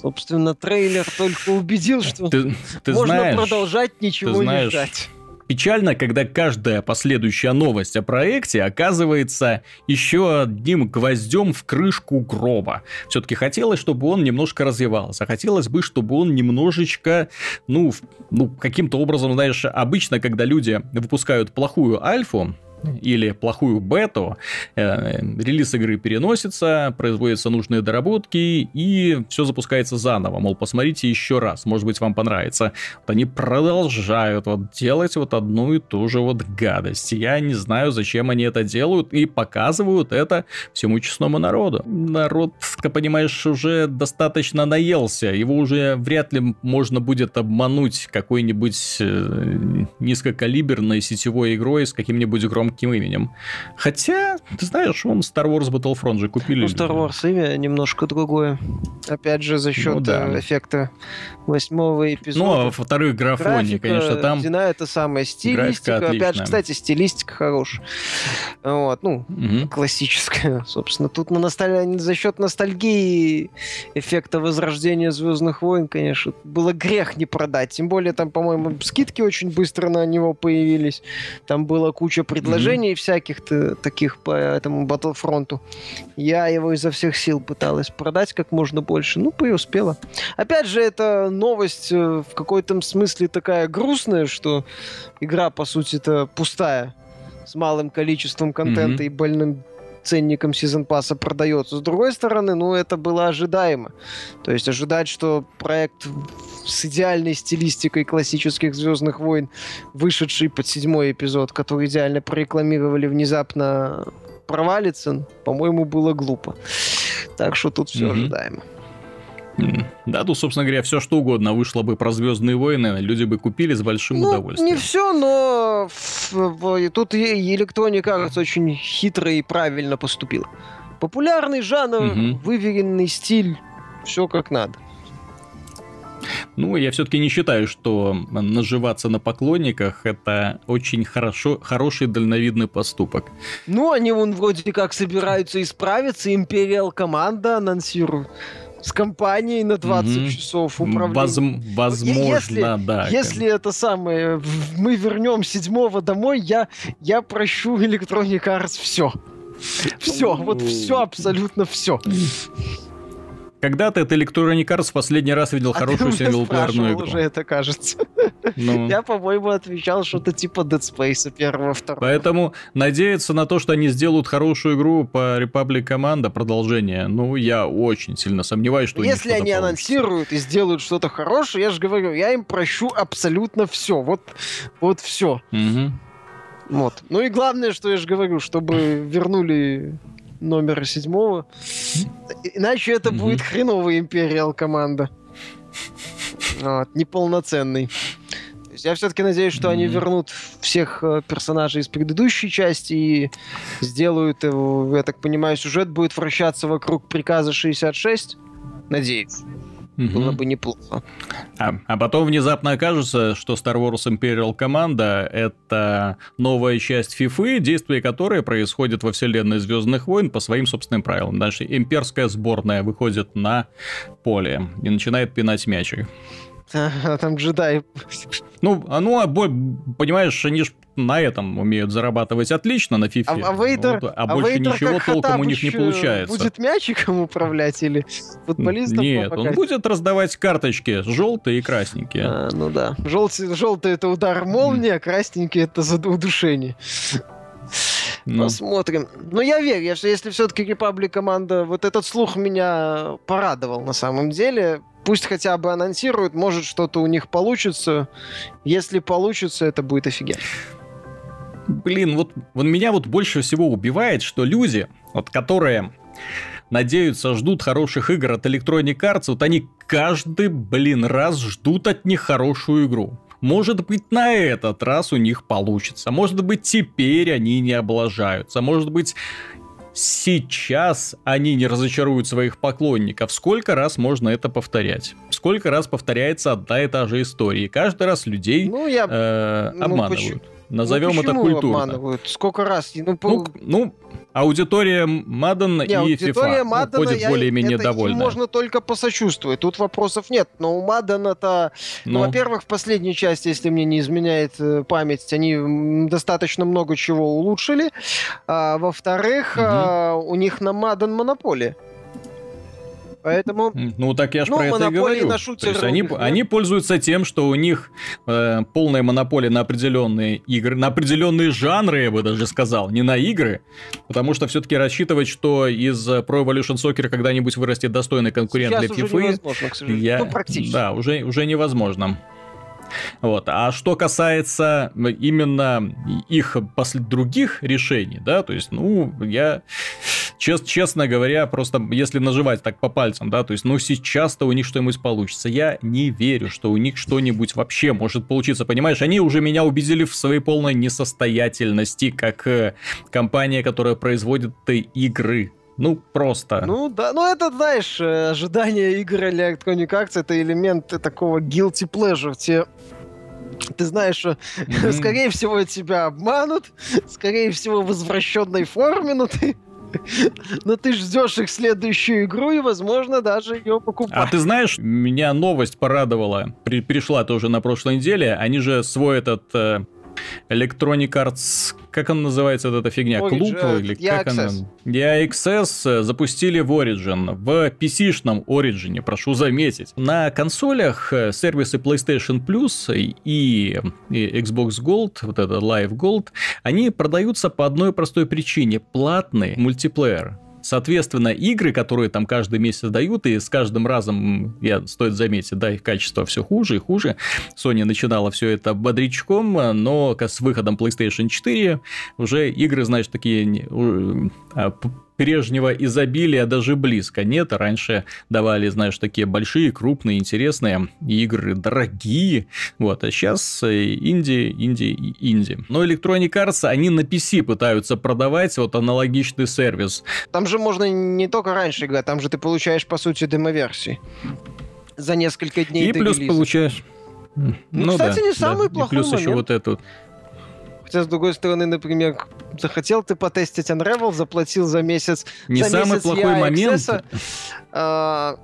Собственно, трейлер только убедил, что ты, ты можно знаешь, продолжать ничего знаешь, не ждать. Печально, когда каждая последующая новость о проекте оказывается еще одним гвоздем в крышку гроба. Все-таки хотелось, чтобы он немножко развивался. Хотелось бы, чтобы он немножечко, ну, ну каким-то образом, знаешь, обычно, когда люди выпускают плохую альфу, или плохую бету, э, релиз игры переносится, производятся нужные доработки, и все запускается заново. Мол, посмотрите еще раз, может быть, вам понравится. Вот они продолжают вот делать вот одну и ту же вот гадость. Я не знаю, зачем они это делают, и показывают это всему честному народу. Народ, как понимаешь, уже достаточно наелся, его уже вряд ли можно будет обмануть какой-нибудь э, низкокалиберной сетевой игрой с каким-нибудь громким громким именем. Хотя, ты знаешь, он Star Wars Battlefront же купили. Ну, Star Wars имя немножко другое. Опять же, за счет ну, да. Э, эффекта восьмого эпизода. Ну, а во-вторых, графоне, конечно, там... Дина это самая стилистика. Опять же, кстати, стилистика хорошая. Вот, ну, угу. классическая, собственно. Тут на носталь... за счет ностальгии эффекта возрождения Звездных войн, конечно, было грех не продать. Тем более, там, по-моему, скидки очень быстро на него появились. Там была куча предложений приложений всяких таких по этому Battlefront. Я его изо всех сил пыталась продать как можно больше. Ну, преуспела. Опять же, это новость э, в какой-то смысле такая грустная, что игра, по сути, это пустая с малым количеством контента mm-hmm. и больным ценником сезон пасса продается. С другой стороны, ну, это было ожидаемо. То есть ожидать, что проект с идеальной стилистикой классических Звездных войн, вышедший под седьмой эпизод, который идеально прорекламировали, внезапно провалится, по-моему, было глупо. Так что тут все mm-hmm. ожидаемо. Да, тут, собственно говоря, все что угодно вышло бы про Звездные войны, люди бы купили с большим ну, удовольствием. Не все, но тут Electronic Arts очень хитро и правильно поступила. Популярный жанр, угу. выверенный стиль, все как надо. Ну, я все-таки не считаю, что наживаться на поклонниках это очень хорошо, хороший дальновидный поступок. Ну, они вон вроде как собираются исправиться, Империал команда анонсирует с компанией на 20 mm-hmm. часов управления. Воз, возможно, если, да. Если это самое, мы вернем седьмого домой, я, я прощу Electronic Arts все. Все, вот все, абсолютно все. Когда ты от Electronic Arts в последний раз видел а хорошую синглплеерную игру? уже это кажется. Ну. Я, по-моему, отвечал что-то типа Dead Space первого, второго. Поэтому надеяться на то, что они сделают хорошую игру по Republic Command, продолжение, ну, я очень сильно сомневаюсь, что Если они получится. анонсируют и сделают что-то хорошее, я же говорю, я им прощу абсолютно все. Вот, вот все. Угу. Вот. Ну и главное, что я же говорю, чтобы вернули номера седьмого. Иначе это угу. будет хреновая Империал команда. Вот, неполноценный. Я все-таки надеюсь, что mm-hmm. они вернут всех э, персонажей из предыдущей части и сделают, я так понимаю, сюжет будет вращаться вокруг приказа 66. Надеюсь. Угу. Было бы неплохо. А, а потом внезапно окажется, что Star Wars Imperial Команда это новая часть FIFA, действие которой происходит во вселенной Звездных войн по своим собственным правилам. Дальше имперская сборная выходит на поле и начинает пинать мячик. А там джедаи. Ну, а ну, а, понимаешь, они же на этом умеют зарабатывать отлично на фифе. А, а Вейдер, вот, а, а больше Вейдер ничего толком у них не получается. Будет мячиком управлять или футболистом? Нет, он будет раздавать карточки желтые и красненькие. А, ну да. Желтый, желтый это удар молнии, а красненький это удушение. Ну. Посмотрим. Но я верю, что если все-таки Republic команда, вот этот слух меня порадовал на самом деле. Пусть хотя бы анонсируют, может что-то у них получится. Если получится, это будет офигенно. Блин, вот, вот меня вот больше всего убивает, что люди, вот которые надеются, ждут хороших игр от Electronic Arts, вот они каждый, блин, раз ждут от них хорошую игру. Может быть, на этот раз у них получится. Может быть, теперь они не облажаются. Может быть, сейчас они не разочаруют своих поклонников. Сколько раз можно это повторять? Сколько раз повторяется одна и та же история? И каждый раз людей ну, я... э, обманывают. Ну, Назовем ну, это культурно. обманывают? Сколько раз? Ну, по... ну, ну аудитория Мадден и аудитория FIFA Madden, ходит более-менее довольна. можно только посочувствовать. Тут вопросов нет. Но у Мадден это... Ну, ну, во-первых, в последней части, если мне не изменяет э, память, они достаточно много чего улучшили. А, во-вторых, угу. а, у них на Мадден монополия. Поэтому... Ну, так я же ну, про это и говорю. На шутер, То есть они, да? они пользуются тем, что у них э, полная монополия на определенные игры, на определенные жанры, я бы даже сказал, не на игры. Потому что все-таки рассчитывать, что из Pro Evolution Soccer когда-нибудь вырастет достойный конкурент Сейчас для FIFA... Я... Ну, практически. Да, уже, уже невозможно. Вот. А что касается именно их после других решений, да, то есть, ну, я чест, честно говоря, просто если наживать так по пальцам, да, то есть, ну, сейчас-то у них что-нибудь получится. Я не верю, что у них что-нибудь вообще может получиться, понимаешь? Они уже меня убедили в своей полной несостоятельности, как э, компания, которая производит игры. Ну, просто. Ну, да, ну это, знаешь, э, ожидание игры Electronic Arts это элемент такого guilty pleasure. Те ты знаешь, что, mm-hmm. скорее всего, тебя обманут, скорее всего, в возвращенной форме, но ты но ты ждешь их следующую игру и, возможно, даже ее покупать. А ты знаешь, меня новость порадовала. При, пришла тоже на прошлой неделе. Они же свой этот э, Electronic Arts, как он называется, вот эта фигня? Origin, Клуб? Э, или как она? EXS запустили в Origin, в PC-шном Origin, прошу заметить. На консолях э, сервисы PlayStation Plus и, и Xbox Gold, вот это Live Gold, они продаются по одной простой причине. Платный мультиплеер. Соответственно, игры, которые там каждый месяц дают, и с каждым разом, я стоит заметить, да, их качество все хуже и хуже. Sony начинала все это бодрячком, но с выходом PlayStation 4 уже игры, знаешь, такие а, прежнего изобилия даже близко нет. Раньше давали, знаешь, такие большие, крупные, интересные игры, дорогие. Вот, а сейчас э, инди, инди и инди. Но Electronic Arts, они на PC пытаются продавать вот аналогичный сервис. Там же можно не только раньше играть, там же ты получаешь, по сути, демо-версии за несколько дней И плюс релиза. получаешь ну, ну кстати, да, не самый да. плохой и плюс момент. еще вот эту Хотя, с другой стороны, например, захотел ты потестить Unravel, заплатил за месяц. Не за самый месяц плохой момент. Access, а,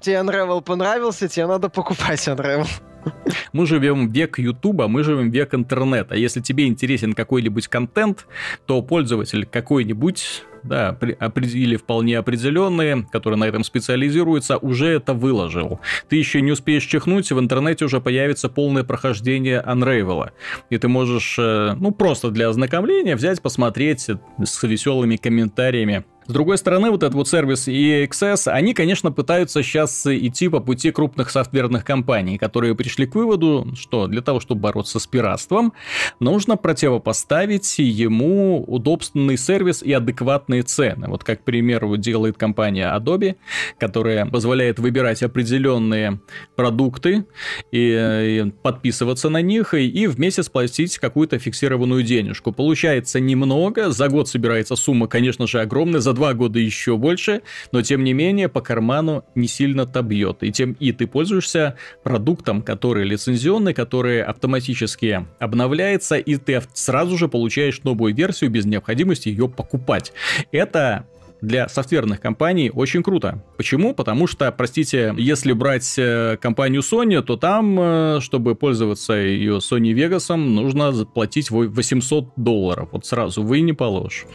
тебе Unravel понравился, тебе надо покупать Unravel. Мы живем век Ютуба, мы живем век интернета. Если тебе интересен какой-нибудь контент, то пользователь какой-нибудь да, или вполне определенные, которые на этом специализируются, уже это выложил. Ты еще не успеешь чихнуть, в интернете уже появится полное прохождение Unravel. И ты можешь, э, ну, просто для ознакомления взять, посмотреть с веселыми комментариями с другой стороны, вот этот вот сервис EXS, они, конечно, пытаются сейчас идти по пути крупных софтверных компаний, которые пришли к выводу, что для того, чтобы бороться с пиратством, нужно противопоставить ему удобственный сервис и адекватные цены. Вот как, к примеру, делает компания Adobe, которая позволяет выбирать определенные продукты и, и подписываться на них, и, и в месяц платить какую-то фиксированную денежку. Получается немного, за год собирается сумма, конечно же, огромная, за два года еще больше, но тем не менее по карману не сильно-то бьет. И, тем, и ты пользуешься продуктом, который лицензионный, который автоматически обновляется, и ты сразу же получаешь новую версию без необходимости ее покупать. Это для софтверных компаний очень круто. Почему? Потому что, простите, если брать э, компанию Sony, то там, э, чтобы пользоваться ее Sony Vegas, нужно заплатить 800 долларов. Вот сразу вы не положишь.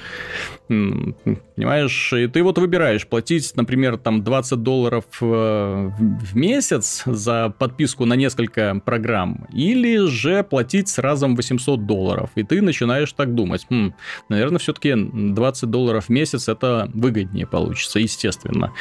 Понимаешь? И ты вот выбираешь платить, например, там 20 долларов э, в месяц за подписку на несколько программ, или же платить сразу 800 долларов. И ты начинаешь так думать. Хм, наверное, все-таки 20 долларов в месяц это выгоднее получится, естественно.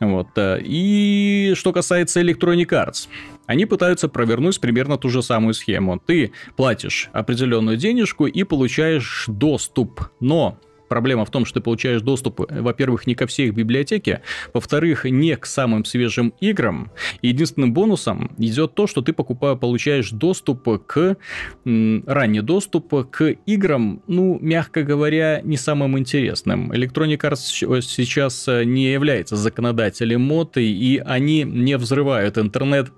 Вот. Э, и что касается Electronic Arts, они пытаются провернуть примерно ту же самую схему. Ты платишь определенную денежку и получаешь доступ, но Проблема в том, что ты получаешь доступ, во-первых, не ко всей библиотеке, во-вторых, не к самым свежим играм. Единственным бонусом идет то, что ты покупая, получаешь доступ к ранний доступ к играм, ну, мягко говоря, не самым интересным. Electronic Arts сейчас не является законодателем моды, и они не взрывают интернет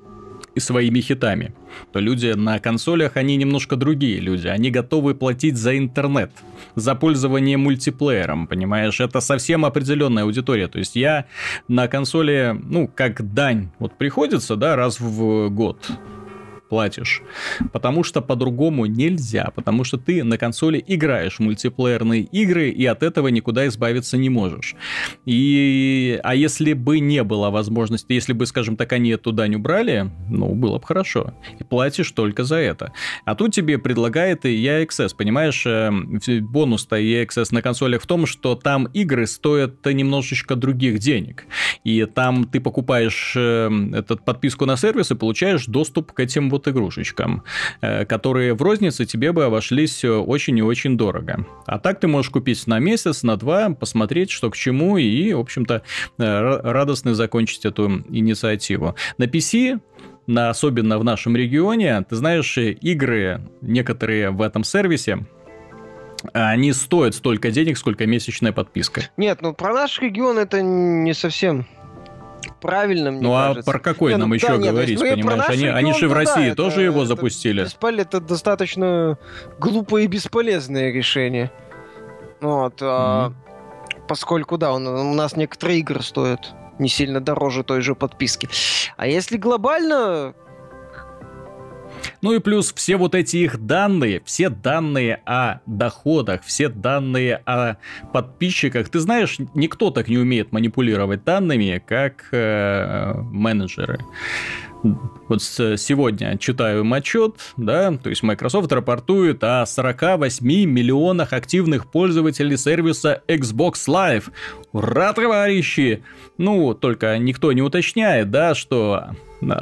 и своими хитами. То люди на консолях, они немножко другие люди. Они готовы платить за интернет, за пользование мультиплеером, понимаешь? Это совсем определенная аудитория. То есть я на консоли, ну, как дань, вот приходится, да, раз в год платишь. Потому что по-другому нельзя, потому что ты на консоли играешь мультиплеерные игры, и от этого никуда избавиться не можешь. И... А если бы не было возможности, если бы, скажем так, они эту дань убрали, ну, было бы хорошо. И платишь только за это. А тут тебе предлагает и EXS, понимаешь, э, бонус-то EXS на консолях в том, что там игры стоят немножечко других денег. И там ты покупаешь э, этот подписку на сервис и получаешь доступ к этим вот вот игрушечкам, э, которые в рознице тебе бы обошлись э, очень и очень дорого. А так ты можешь купить на месяц, на два, посмотреть, что к чему, и, в общем-то, э, радостно закончить эту инициативу. На PC на, особенно в нашем регионе, ты знаешь, игры некоторые в этом сервисе, они стоят столько денег, сколько месячная подписка. Нет, ну про наш регион это не совсем правильно, мне ну, кажется. а про какой не, нам ну, еще да, говорить, нет, понимаешь? Они, они же в России да, тоже это, его запустили. Это, это достаточно глупое и бесполезное решение. Вот, mm-hmm. а, поскольку, да, он, у нас некоторые игры стоят не сильно дороже той же подписки. А если глобально, ну и плюс все вот эти их данные, все данные о доходах, все данные о подписчиках. Ты знаешь, никто так не умеет манипулировать данными, как э, менеджеры. Вот сегодня читаю им отчет, да, то есть Microsoft рапортует о 48 миллионах активных пользователей сервиса Xbox Live. Ура, товарищи! Ну, только никто не уточняет, да, что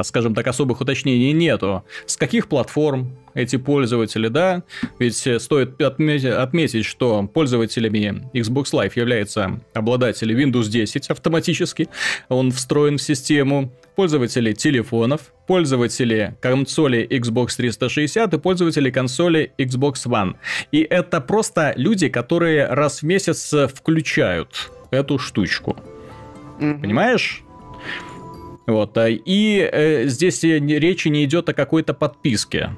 скажем так, особых уточнений нету. С каких платформ эти пользователи, да? Ведь стоит отметить, что пользователями Xbox Live являются обладатели Windows 10 автоматически. Он встроен в систему. Пользователи телефонов, пользователи консоли Xbox 360 и пользователи консоли Xbox One. И это просто люди, которые раз в месяц включают эту штучку. Mm-hmm. Понимаешь? Вот, а, и э, здесь речи не идет о какой-то подписке.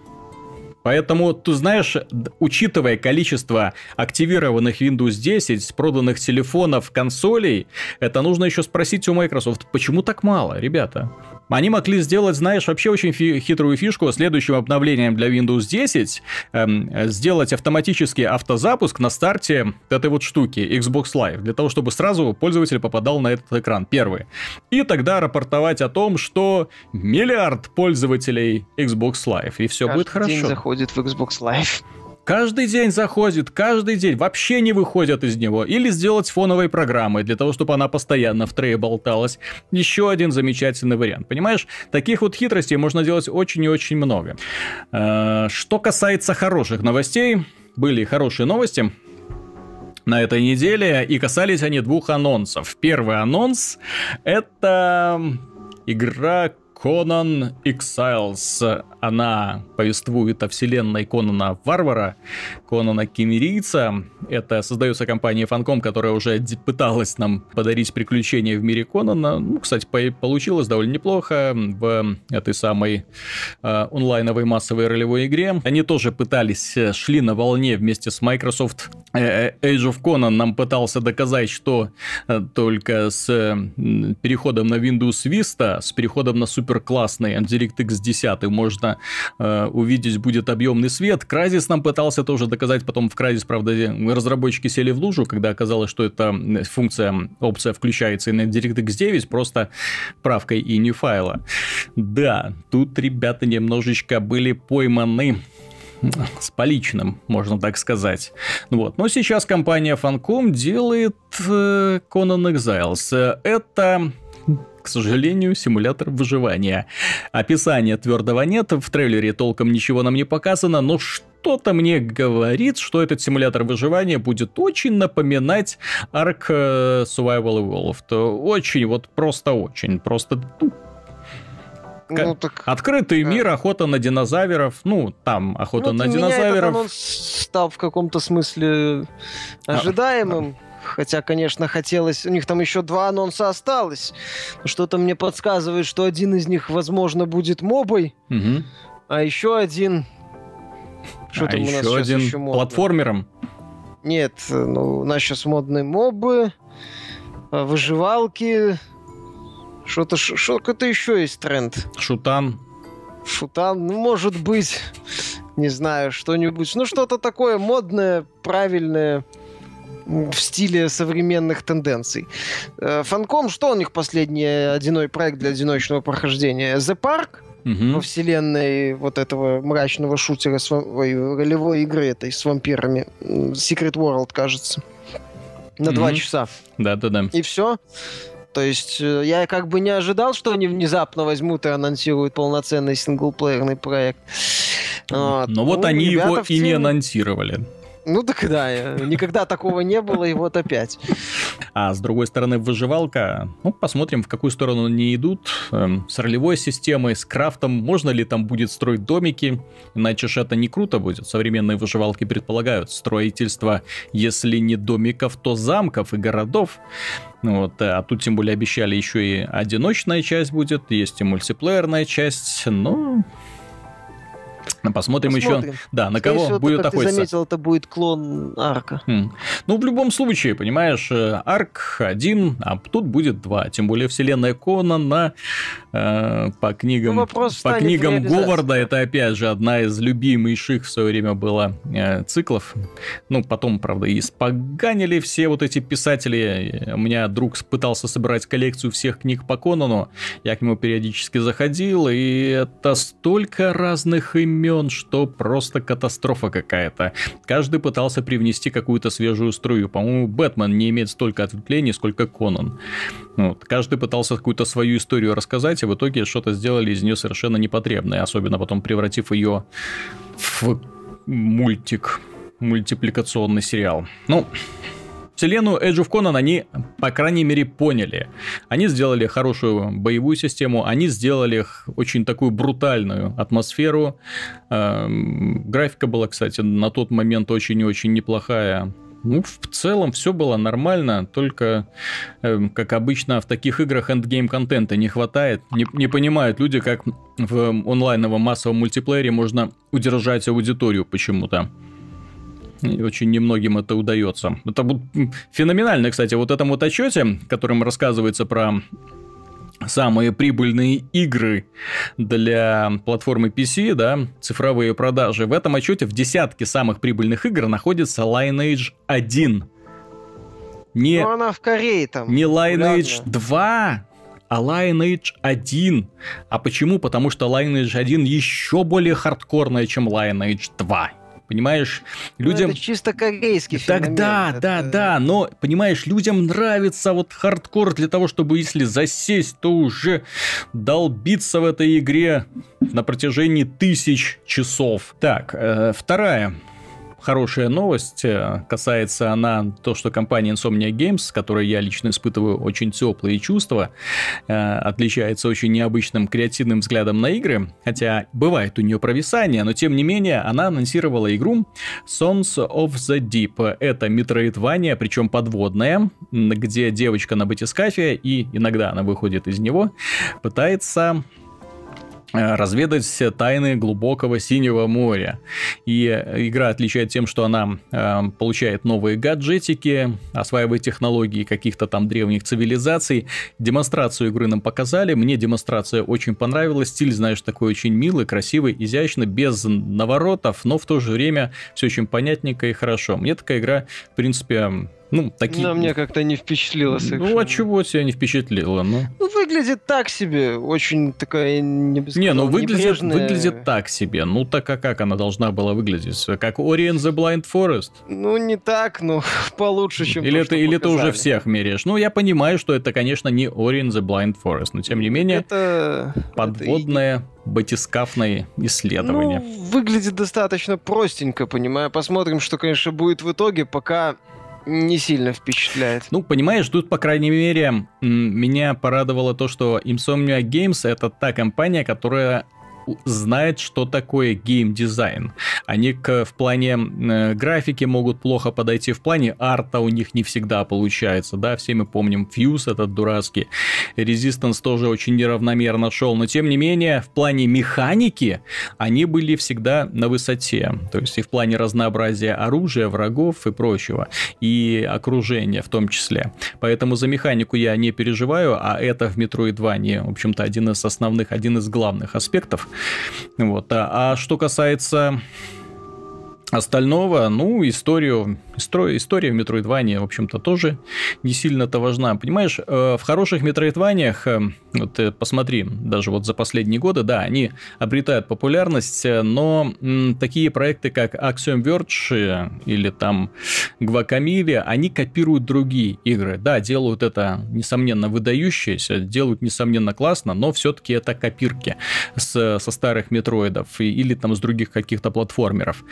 Поэтому, ты знаешь, учитывая количество активированных Windows 10, проданных телефонов, консолей, это нужно еще спросить у Microsoft, почему так мало, ребята? Они могли сделать, знаешь, вообще очень фи- хитрую фишку следующим обновлением для Windows 10 эм, сделать автоматический автозапуск на старте этой вот штуки Xbox Live, для того, чтобы сразу пользователь попадал на этот экран первый. И тогда рапортовать о том, что миллиард пользователей Xbox Live, и все Каждый будет хорошо. день заходит в Xbox Live. Каждый день заходит, каждый день, вообще не выходят из него. Или сделать фоновой программой, для того, чтобы она постоянно в трее болталась. Еще один замечательный вариант. Понимаешь, таких вот хитростей можно делать очень и очень много. Э, что касается хороших новостей, были хорошие новости на этой неделе, и касались они двух анонсов. Первый анонс — это игра Conan Exiles. Она повествует о вселенной Конана Варвара, Конана Кемерийца. Это создается компания Фанком, которая уже пыталась нам подарить приключения в мире Конана. Ну, кстати, получилось довольно неплохо в этой самой э, онлайновой массовой ролевой игре. Они тоже пытались, э, шли на волне вместе с Microsoft. Э, э, Age of Conan нам пытался доказать, что только с переходом на Windows Vista, с переходом на супер классный DirectX 10 можно э, увидеть будет объемный свет. Crysis нам пытался тоже доказать, потом в Crysis, правда, разработчики сели в лужу, когда оказалось, что эта функция, опция включается и на DirectX 9, просто правкой и не файла. Да, тут ребята немножечко были пойманы с поличным, можно так сказать. Вот. Но сейчас компания Funcom делает э, Conan Exiles. Это к сожалению, симулятор выживания. Описания твердого нет, в трейлере толком ничего нам не показано, но что-то мне говорит, что этот симулятор выживания будет очень напоминать Ark э, Survival Evolved. Очень, вот просто очень, просто ну, ну, так... Открытый да. мир, охота на динозавров. Ну, там охота ну, на динозавров. Меня стал в каком-то смысле ожидаемым. А, Хотя, конечно, хотелось... У них там еще два анонса осталось. Что-то мне подсказывает, что один из них, возможно, будет мобой, угу. а еще один... Что а там еще у нас один еще платформером? Нет, ну, у нас сейчас модные мобы, а, выживалки, что-то, что-то еще есть тренд. Шутан. Шутан, ну, может быть, не знаю, что-нибудь. Ну, что-то такое модное, правильное в стиле современных тенденций. Фанком, э, что у них последний одиной проект для одиночного прохождения? The Park? угу. во вселенной вот этого мрачного шутера, ой, ролевой игры этой с вампирами. Secret World, кажется. На угу. два часа. Да-да-да. И все. То есть э, я как бы не ожидал, что они внезапно возьмут и анонсируют полноценный синглплеерный проект. Вот. Но ну, вот они его и не анонсировали. Ну так да, никогда такого не было, и вот опять. А с другой стороны, выживалка, ну, посмотрим, в какую сторону они идут. Эм, с ролевой системой, с крафтом, можно ли там будет строить домики, иначе же это не круто будет. Современные выживалки предполагают строительство, если не домиков, то замков и городов. Вот, а тут тем более обещали еще и одиночная часть будет, есть и мультиплеерная часть, но Посмотрим, Посмотрим. еще, да, на кого всего, будет охотиться. Ты заметил, это будет клон Арка. Хм. Ну, в любом случае, понимаешь, э, Арк один, а тут будет два. Тем более вселенная Конана э, по книгам, ну, по книгам Говарда, это опять же одна из любимейших в свое время была э, циклов. Ну, потом, правда, и споганили все вот эти писатели. У меня друг пытался собирать коллекцию всех книг по Конану. Я к нему периодически заходил, и это столько разных имен времен, что просто катастрофа какая-то. Каждый пытался привнести какую-то свежую струю. По-моему, Бэтмен не имеет столько ответвлений, сколько Конан. Вот. Каждый пытался какую-то свою историю рассказать, и в итоге что-то сделали из нее совершенно непотребное, особенно потом превратив ее в мультик, мультипликационный сериал. Ну, Вселенную Age of Conan они, по крайней мере, поняли. Они сделали хорошую боевую систему, они сделали очень такую брутальную атмосферу. Эм, графика была, кстати, на тот момент очень и очень неплохая. Ну, в целом все было нормально, только, э, как обычно, в таких играх эндгейм контента не хватает. Не, не понимают люди, как в онлайновом массовом мультиплеере можно удержать аудиторию почему-то. И очень немногим это удается. Это феноменально, кстати, вот этом вот отчете, которым рассказывается про самые прибыльные игры для платформы PC, да, цифровые продажи. В этом отчете в десятке самых прибыльных игр находится Lineage 1. Не, Но она в Корее там. Не Lineage 2, а Lineage 1. А почему? Потому что Lineage 1 еще более хардкорная, чем Lineage 2. Понимаешь, ну, людям... Ну, это чисто корейский феномен. Да, это... да, да, но, понимаешь, людям нравится вот хардкор для того, чтобы если засесть, то уже долбиться в этой игре на протяжении тысяч часов. Так, э, вторая хорошая новость. Э, касается она то, что компания Insomnia Games, с которой я лично испытываю очень теплые чувства, э, отличается очень необычным креативным взглядом на игры, хотя бывает у нее провисание, но тем не менее она анонсировала игру Sons of the Deep. Это метроидвания, причем подводная, где девочка на батискафе, и иногда она выходит из него, пытается разведать все тайны глубокого синего моря. И игра отличает тем, что она э, получает новые гаджетики, осваивает технологии каких-то там древних цивилизаций. Демонстрацию игры нам показали. Мне демонстрация очень понравилась. Стиль, знаешь, такой очень милый, красивый, изящный, без наворотов, но в то же время все очень понятненько и хорошо. Мне такая игра, в принципе, ну, такие... Но мне как-то не впечатлило совершенно. Ну, а чего тебя не впечатлило? Ну, ну выглядит так себе. Очень такая, не Не, ну выглядит, небрежная... выглядит так себе. Ну, так а как она должна была выглядеть? Как Ori and the Blind Forest? Ну, не так, но получше, чем Или, то, ты, или ты уже всех меряешь? Ну, я понимаю, что это, конечно, не Ori and the Blind Forest, но тем не менее, это... подводное... Это батискафное исследование. Ну, выглядит достаточно простенько, понимаю. Посмотрим, что, конечно, будет в итоге, пока не сильно впечатляет. Ну, понимаешь, тут, по крайней мере, меня порадовало то, что Insomnia Games — это та компания, которая знает, что такое геймдизайн. Они к, в плане э, графики могут плохо подойти, в плане арта у них не всегда получается, да, все мы помним Fuse этот дурацкий, Resistance тоже очень неравномерно шел, но тем не менее, в плане механики они были всегда на высоте, то есть и в плане разнообразия оружия, врагов и прочего, и окружения в том числе. Поэтому за механику я не переживаю, а это в Metroidvania, в общем-то, один из основных, один из главных аспектов. Вот. А, а что касается остального, ну, историю История, история в Метроидване, в общем-то, тоже не сильно-то важна. Понимаешь, э, в хороших Метроидваниях, э, вот посмотри, даже вот за последние годы, да, они обретают популярность, э, но такие проекты, как Axiom Verge или там Guacamole, они копируют другие игры. Да, делают это, несомненно, выдающиеся, делают, несомненно, классно, но все-таки это копирки с, со старых метроидов или там с других каких-то платформеров.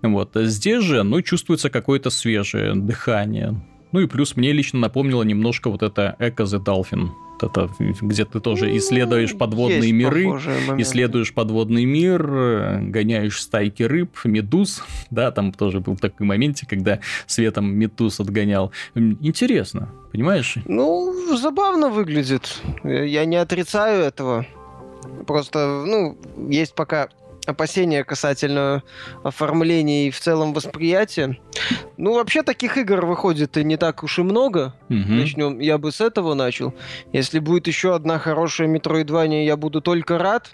Вот. Здесь же, ну, чувствуется какой-то свежее дыхание. Ну и плюс мне лично напомнило немножко вот это Echo the Dolphin. Это где ты тоже исследуешь подводные миры, исследуешь подводный мир, гоняешь стайки рыб, медуз, да, там тоже был такой момент, когда светом медуз отгонял. Интересно, понимаешь? Ну, забавно выглядит. Я не отрицаю этого. Просто, ну, есть пока опасения касательно оформления и в целом восприятия. Ну, вообще таких игр выходит и не так уж и много. Угу. Начнем, я бы с этого начал. Если будет еще одна хорошая Metroidvania, я буду только рад.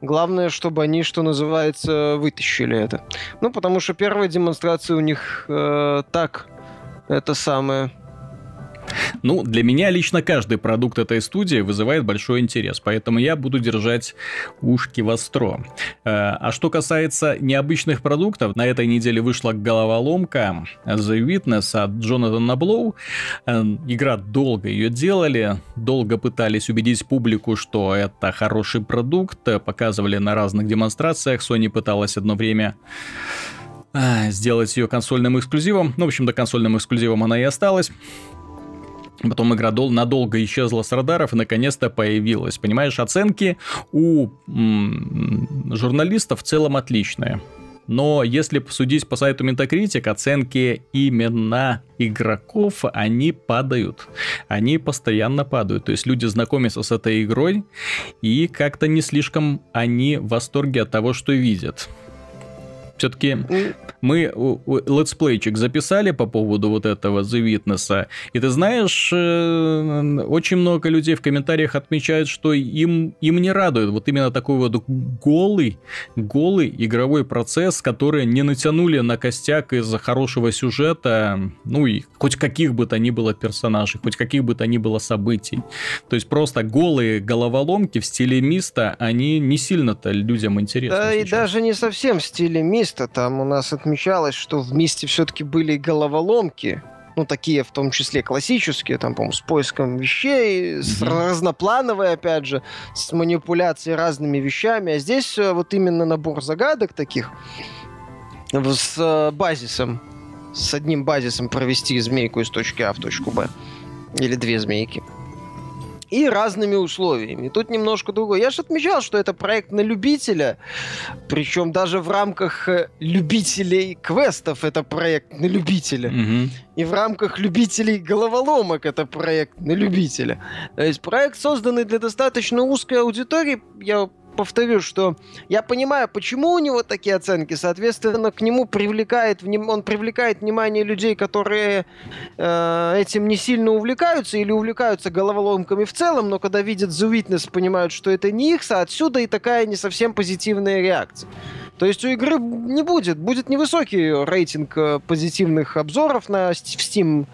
Главное, чтобы они, что называется, вытащили это. Ну, потому что первая демонстрация у них э, так, это самое ну, для меня лично каждый продукт этой студии вызывает большой интерес, поэтому я буду держать ушки востро. Э, а что касается необычных продуктов, на этой неделе вышла головоломка The Witness от Джонатана Блоу. Э, игра долго ее делали, долго пытались убедить публику, что это хороший продукт, показывали на разных демонстрациях. Sony пыталась одно время э, сделать ее консольным эксклюзивом. Ну, в общем-то, консольным эксклюзивом она и осталась. Потом игра дол надолго исчезла с радаров и наконец-то появилась. Понимаешь, оценки у журналистов в целом отличные. Но если посудить по сайту Metacritic, оценки именно игроков, они падают. Они постоянно падают. То есть люди знакомятся с этой игрой, и как-то не слишком они в восторге от того, что видят. Все-таки Мы летсплейчик записали по поводу вот этого The Witness, и ты знаешь, э, очень много людей в комментариях отмечают, что им, им не радует вот именно такой вот голый, голый игровой процесс, который не натянули на костяк из-за хорошего сюжета, ну и хоть каких бы то ни было персонажей, хоть каких бы то ни было событий. То есть просто голые головоломки в стиле Myst а, они не сильно-то людям интересны. Да сейчас. и даже не совсем в стиле Миста. Там у нас отмечалось, что в Мисте все-таки были головоломки, ну, такие в том числе классические, там, по-моему, с поиском вещей, mm-hmm. с разноплановые, опять же, с манипуляцией разными вещами. А здесь э, вот именно набор загадок таких с э, базисом, с одним базисом провести змейку из точки А в точку Б. Или две змейки и разными условиями. Тут немножко другое. Я же отмечал, что это проект на любителя, причем даже в рамках э, любителей квестов это проект на любителя. Угу. И в рамках любителей головоломок это проект на любителя. То есть проект, созданный для достаточно узкой аудитории, я повторю, что я понимаю, почему у него такие оценки. Соответственно, к нему привлекает, он привлекает внимание людей, которые э, этим не сильно увлекаются или увлекаются головоломками в целом, но когда видят The Witness, понимают, что это не их, а отсюда и такая не совсем позитивная реакция. То есть у игры не будет, будет невысокий рейтинг э, позитивных обзоров на в Steam,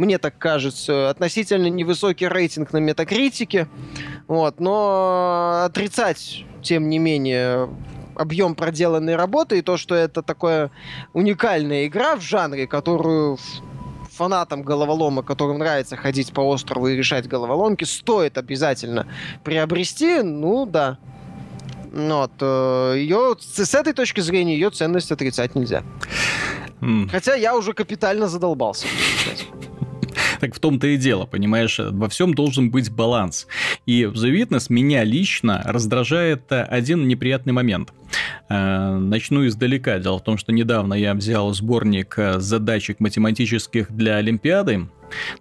мне так кажется, относительно невысокий рейтинг на метакритике, вот, но отрицать, тем не менее, объем проделанной работы и то, что это такая уникальная игра в жанре, которую фанатам головолома, которым нравится ходить по острову и решать головоломки, стоит обязательно приобрести, ну да. Вот, э, ее, с этой точки зрения ее ценность отрицать нельзя. Mm. Хотя я уже капитально задолбался. Так в том-то и дело, понимаешь, во всем должен быть баланс. И в The Witness меня лично раздражает один неприятный момент. Э, начну издалека. Дело в том, что недавно я взял сборник задачек математических для Олимпиады,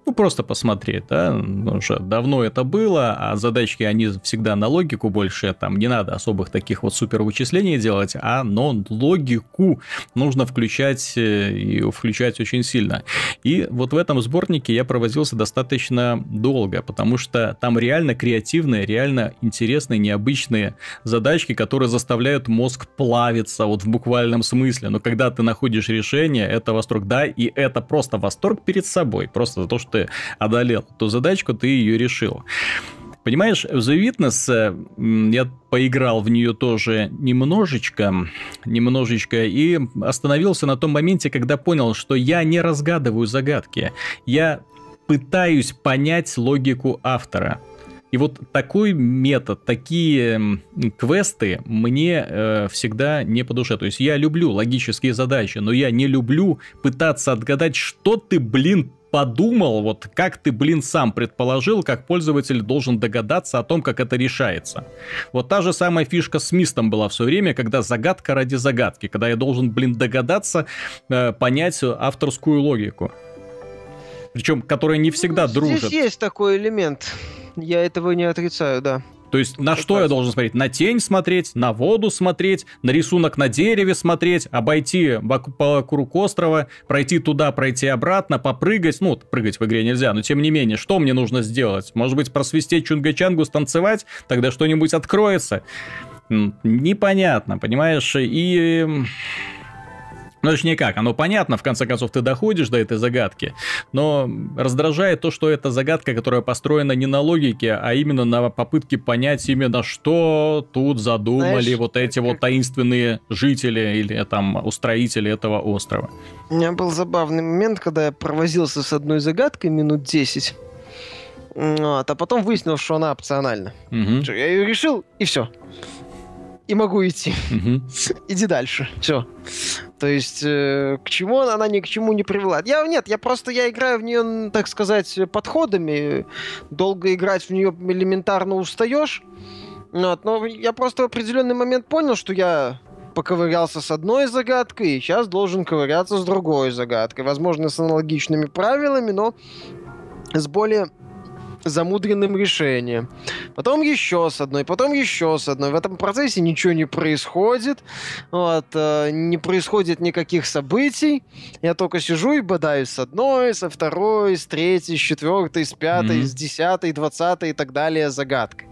ну, просто посмотреть, да, уже давно это было, а задачки, они всегда на логику больше, там не надо особых таких вот супер вычислений делать, а но логику нужно включать э, и включать очень сильно. И вот в этом сборнике я провозился достаточно долго, потому что там реально креативные, реально интересные, необычные задачки, которые заставляют мозг плавиться вот в буквальном смысле. Но когда ты находишь решение, это восторг, да, и это просто восторг перед собой, просто за то, что ты одолел ту задачку, ты ее решил. Понимаешь, The Witness, э, я поиграл в нее тоже немножечко, немножечко, и остановился на том моменте, когда понял, что я не разгадываю загадки. Я пытаюсь понять логику автора. И вот такой метод, такие квесты мне э, всегда не по душе. То есть я люблю логические задачи, но я не люблю пытаться отгадать, что ты, блин, подумал, вот как ты, блин, сам предположил, как пользователь должен догадаться о том, как это решается. Вот та же самая фишка с Мистом была все время, когда загадка ради загадки, когда я должен, блин, догадаться, э, понять авторскую логику. Причем, которая не всегда ну, дружит. Здесь есть такой элемент. Я этого не отрицаю, да. То есть на что я должен смотреть? На тень смотреть, на воду смотреть, на рисунок на дереве смотреть, обойти вокруг острова, пройти туда, пройти обратно, попрыгать. Ну, прыгать в игре нельзя, но тем не менее, что мне нужно сделать? Может быть, просвистеть чунга-чангу, станцевать? Тогда что-нибудь откроется? Непонятно, понимаешь? И ну, точнее как, оно понятно, в конце концов ты доходишь до этой загадки, но раздражает то, что это загадка, которая построена не на логике, а именно на попытке понять именно, что тут задумали Знаешь, вот эти вот таинственные жители или там устроители этого острова. У меня был забавный момент, когда я провозился с одной загадкой минут 10. Вот, а потом выяснил, что она опциональна. Угу. Я ее решил, и все и могу идти. Угу. Иди дальше. Все. То есть, э, к чему она, она ни к чему не привела. Я нет, я просто я играю в нее, так сказать, подходами. Долго играть в нее элементарно устаешь. Вот, но я просто в определенный момент понял, что я поковырялся с одной загадкой, и сейчас должен ковыряться с другой загадкой. Возможно, с аналогичными правилами, но с более замудренным решением. Потом еще с одной, потом еще с одной. В этом процессе ничего не происходит. Вот, э, не происходит никаких событий. Я только сижу и бодаюсь с одной, со второй, с третьей, с четвертой, с пятой, mm-hmm. с десятой, двадцатой и так далее загадкой.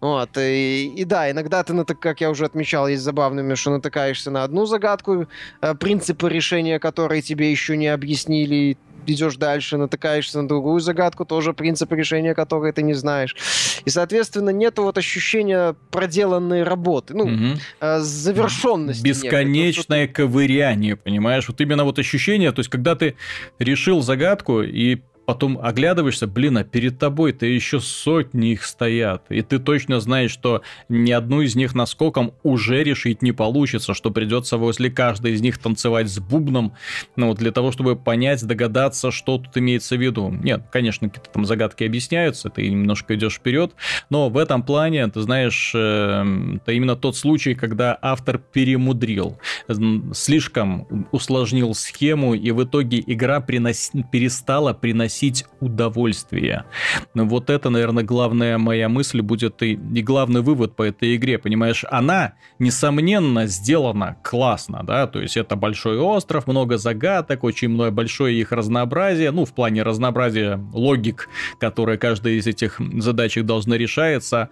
Вот, и, и да, иногда ты, как я уже отмечал, есть забавными, что натыкаешься на одну загадку, э, принципы решения которой тебе еще не объяснили, идешь дальше, натыкаешься на другую загадку, тоже принцип решения которой ты не знаешь. И, соответственно, нет вот ощущения проделанной работы, ну, угу. завершенности. Бесконечное некой. ковыряние, понимаешь? Вот именно вот ощущение, то есть, когда ты решил загадку и потом оглядываешься, блин, а перед тобой-то еще сотни их стоят, и ты точно знаешь, что ни одну из них наскоком уже решить не получится, что придется возле каждой из них танцевать с бубном, ну, для того, чтобы понять, догадаться, что тут имеется в виду. Нет, конечно, какие-то там загадки объясняются, ты немножко идешь вперед, но в этом плане, ты знаешь, э, это именно тот случай, когда автор перемудрил, слишком усложнил схему, и в итоге игра перестала приносить приносить удовольствие. Вот это, наверное, главная моя мысль будет и, и главный вывод по этой игре, понимаешь? Она, несомненно, сделана классно, да, то есть это большой остров, много загадок, очень много большое их разнообразие, ну, в плане разнообразия логик, которые каждая из этих задачек должна решаться,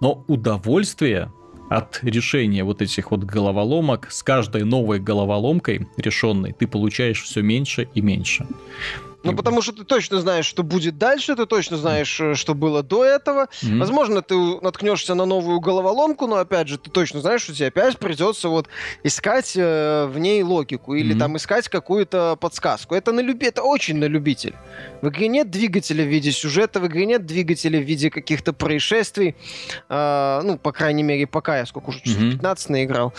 но удовольствие от решения вот этих вот головоломок с каждой новой головоломкой решенной ты получаешь все меньше и меньше. Ну, потому что ты точно знаешь, что будет дальше, ты точно знаешь, э, что было до этого. Mm-hmm. Возможно, ты наткнешься на новую головоломку, но опять же, ты точно знаешь, что тебе опять придется вот искать э, в ней логику или mm-hmm. там искать какую-то подсказку. Это на люби, это очень на любитель. В игре нет двигателя в виде сюжета, в игре нет двигателя в виде каких-то происшествий. Э, ну, по крайней мере, пока я сколько уже, mm-hmm. 15 наиграл.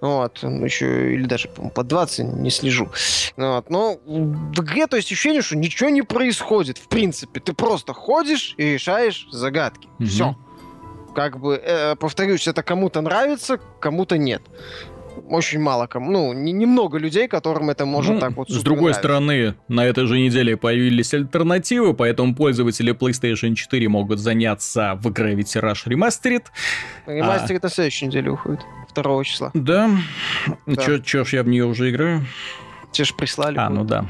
Вот, еще, или даже, по 20 не слежу. Вот, но в игре, то есть ощущение, что ничего не происходит, в принципе. Ты просто ходишь и решаешь загадки. Mm-hmm. Все. Как бы, э, повторюсь, это кому-то нравится, кому-то нет очень мало кому, ну, немного людей, которым это может ну, так вот С другой нравится. стороны, на этой же неделе появились альтернативы, поэтому пользователи PlayStation 4 могут заняться в Gravity Rush Remastered. Remastered а... на следующей неделе уходит, 2 числа. Да? да. Чё, чё ж я в нее уже играю? Тебе же прислали. А, ну да.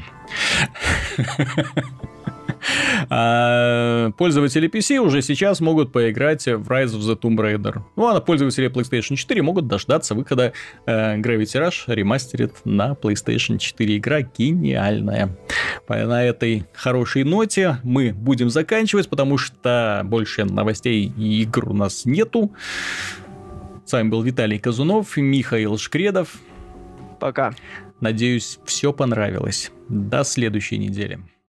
А, пользователи PC уже сейчас могут поиграть в Rise of the Tomb Raider. Ну, а пользователи PlayStation 4 могут дождаться выхода э, Gravity Rush Remastered на PlayStation 4. Игра гениальная. На этой хорошей ноте мы будем заканчивать, потому что больше новостей и игр у нас нету. С вами был Виталий Казунов, Михаил Шкредов. Пока. Надеюсь, все понравилось. До следующей недели.